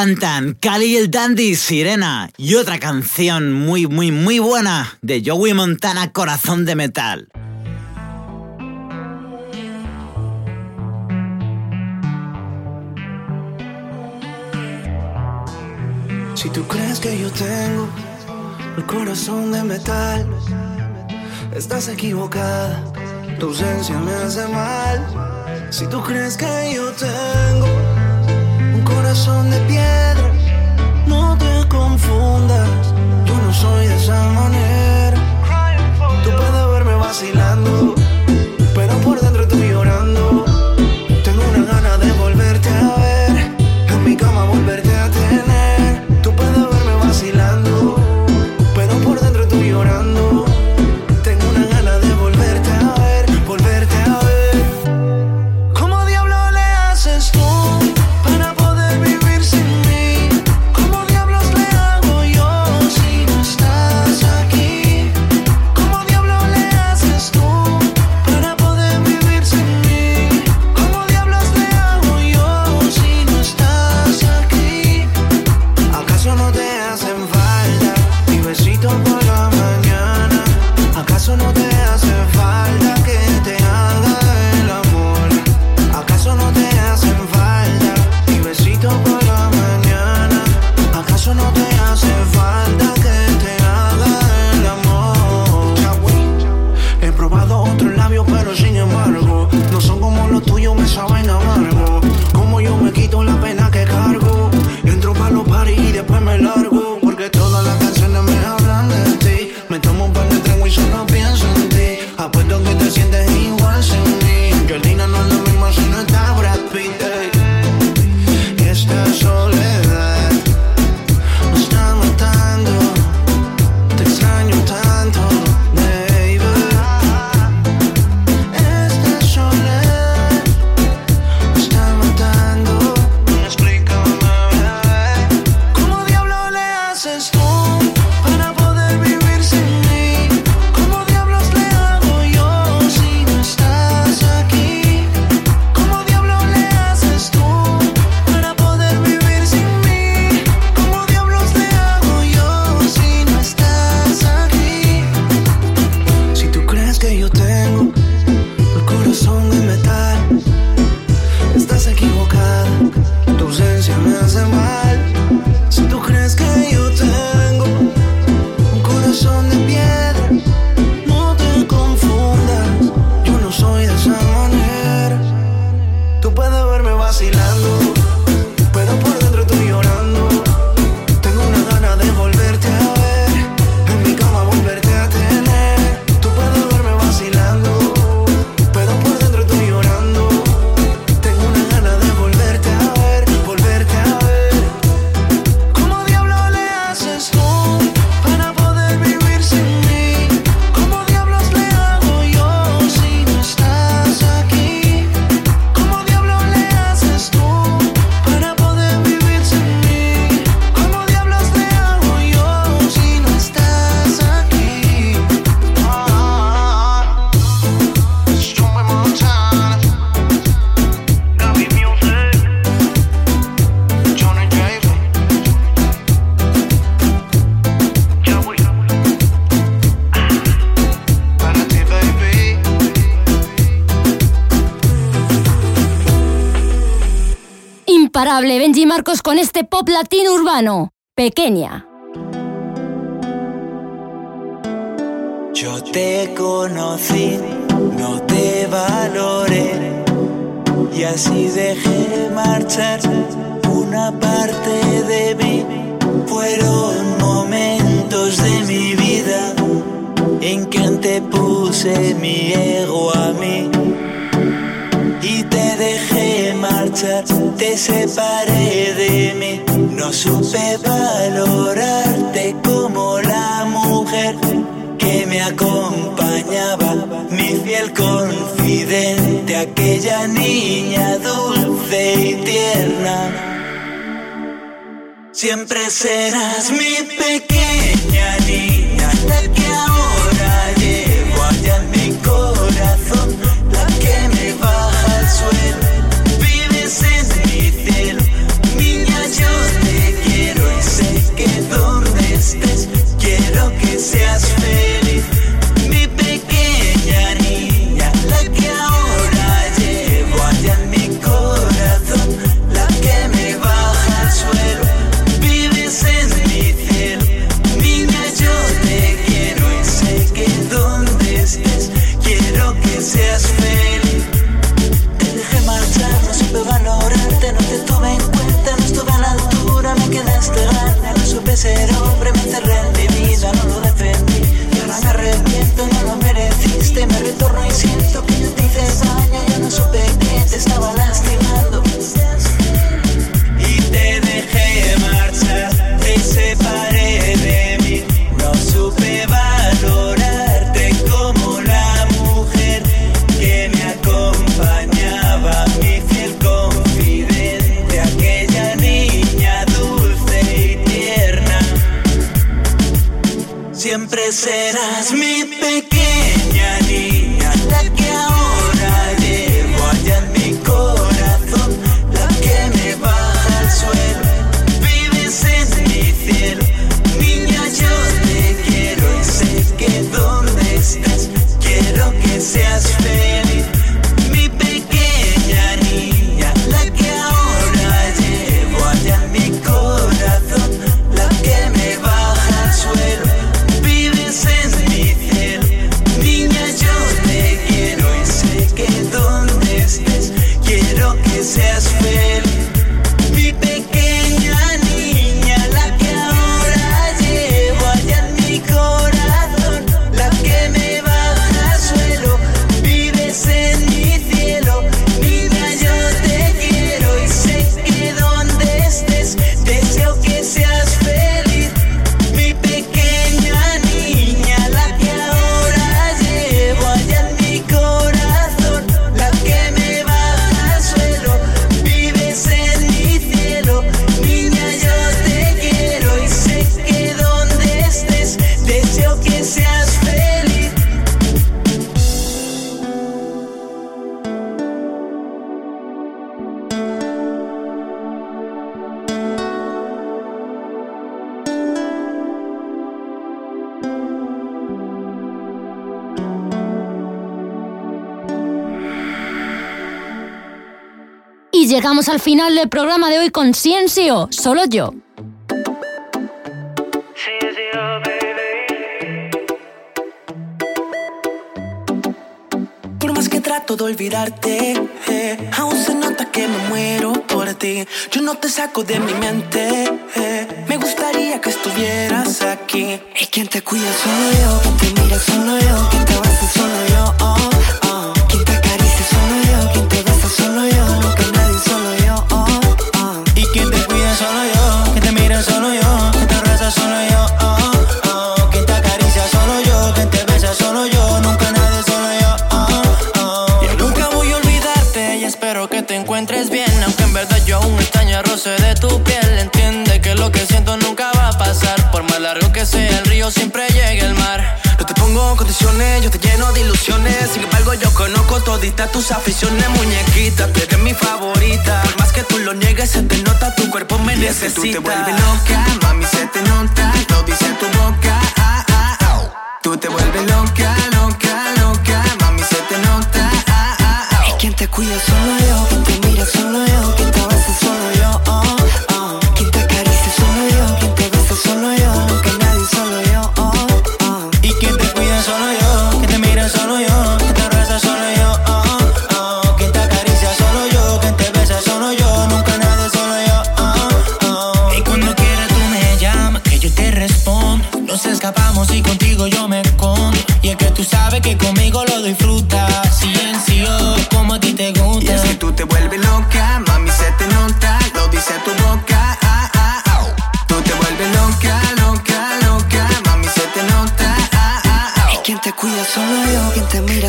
[SPEAKER 7] cantan Cali
[SPEAKER 1] y el Dandy, Sirena y otra canción muy, muy, muy buena de Joey Montana, Corazón de Metal.
[SPEAKER 7] Si tú crees que yo tengo el corazón de metal, estás equivocada, tu ausencia me hace mal. Si tú crees que yo tengo corazón de piedra, no te confundas, yo no soy de esa manera. Tú puedes verme vacilando, pero por dentro tú
[SPEAKER 3] Angie Marcos con este pop latino urbano. Pequeña.
[SPEAKER 16] Yo te conocí, no te valoré y así dejé marchar una parte de mí. Fueron momentos de mi vida en que antepuse mi ego a mí te separé de mí. No supe valorarte como la mujer que me acompañaba, mi fiel confidente, aquella niña dulce y tierna. Siempre serás mi pequeña niña. ser hombre me encerré en mi vida, no lo defendí. Y ahora me arrepiento, no lo mereciste. Me retorno y siento que
[SPEAKER 3] llegamos al final del programa de hoy con Ciencio, solo yo.
[SPEAKER 30] Por más que trato de olvidarte, eh, aún se nota que me muero por ti. Yo no te saco de mi mente. eh, me gustaría que estuvieras aquí. Y quien te cuida solo yo, quien te mira solo yo, quien te abraza solo yo. Oh, roce de tu piel. Entiende que lo que siento nunca va a pasar. Por más largo que sea el río, siempre llega el mar. No te pongo condiciones, yo te lleno de ilusiones. Sin embargo, yo conozco toditas tus aficiones, muñequita. Tú eres mi favorita. Por más que tú lo niegues, se te nota, tu cuerpo me
[SPEAKER 15] Y es que
[SPEAKER 30] necesita.
[SPEAKER 15] tú te vuelves loca, mami, se te nota, lo dice tu boca. Ah, ah, ah. Tú te vuelves loca, loca, loca, mami, se te nota. Ah, ah, ah.
[SPEAKER 30] Y quien te cuida solo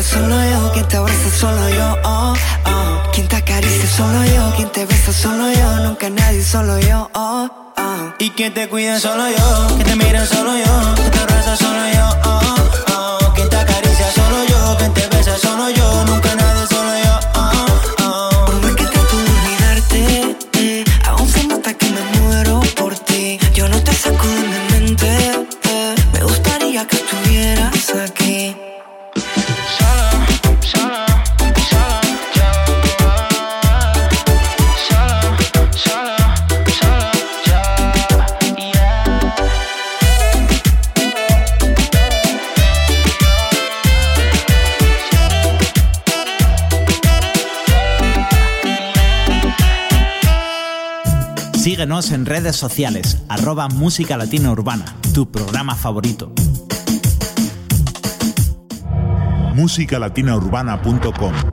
[SPEAKER 30] solo yo, quien te abraza solo yo, oh, oh. Quien te acaricia solo yo, quien te besa solo yo, nunca nadie solo yo, oh, oh. Y quien te cuida solo yo, quien te mira solo yo, quien te abraza solo yo, oh, oh. Quien te acaricia solo yo, quien te besa solo yo, nunca nadie
[SPEAKER 1] En redes sociales, arroba Música Latina Urbana, tu programa favorito.
[SPEAKER 31] musicalatinaurbana.com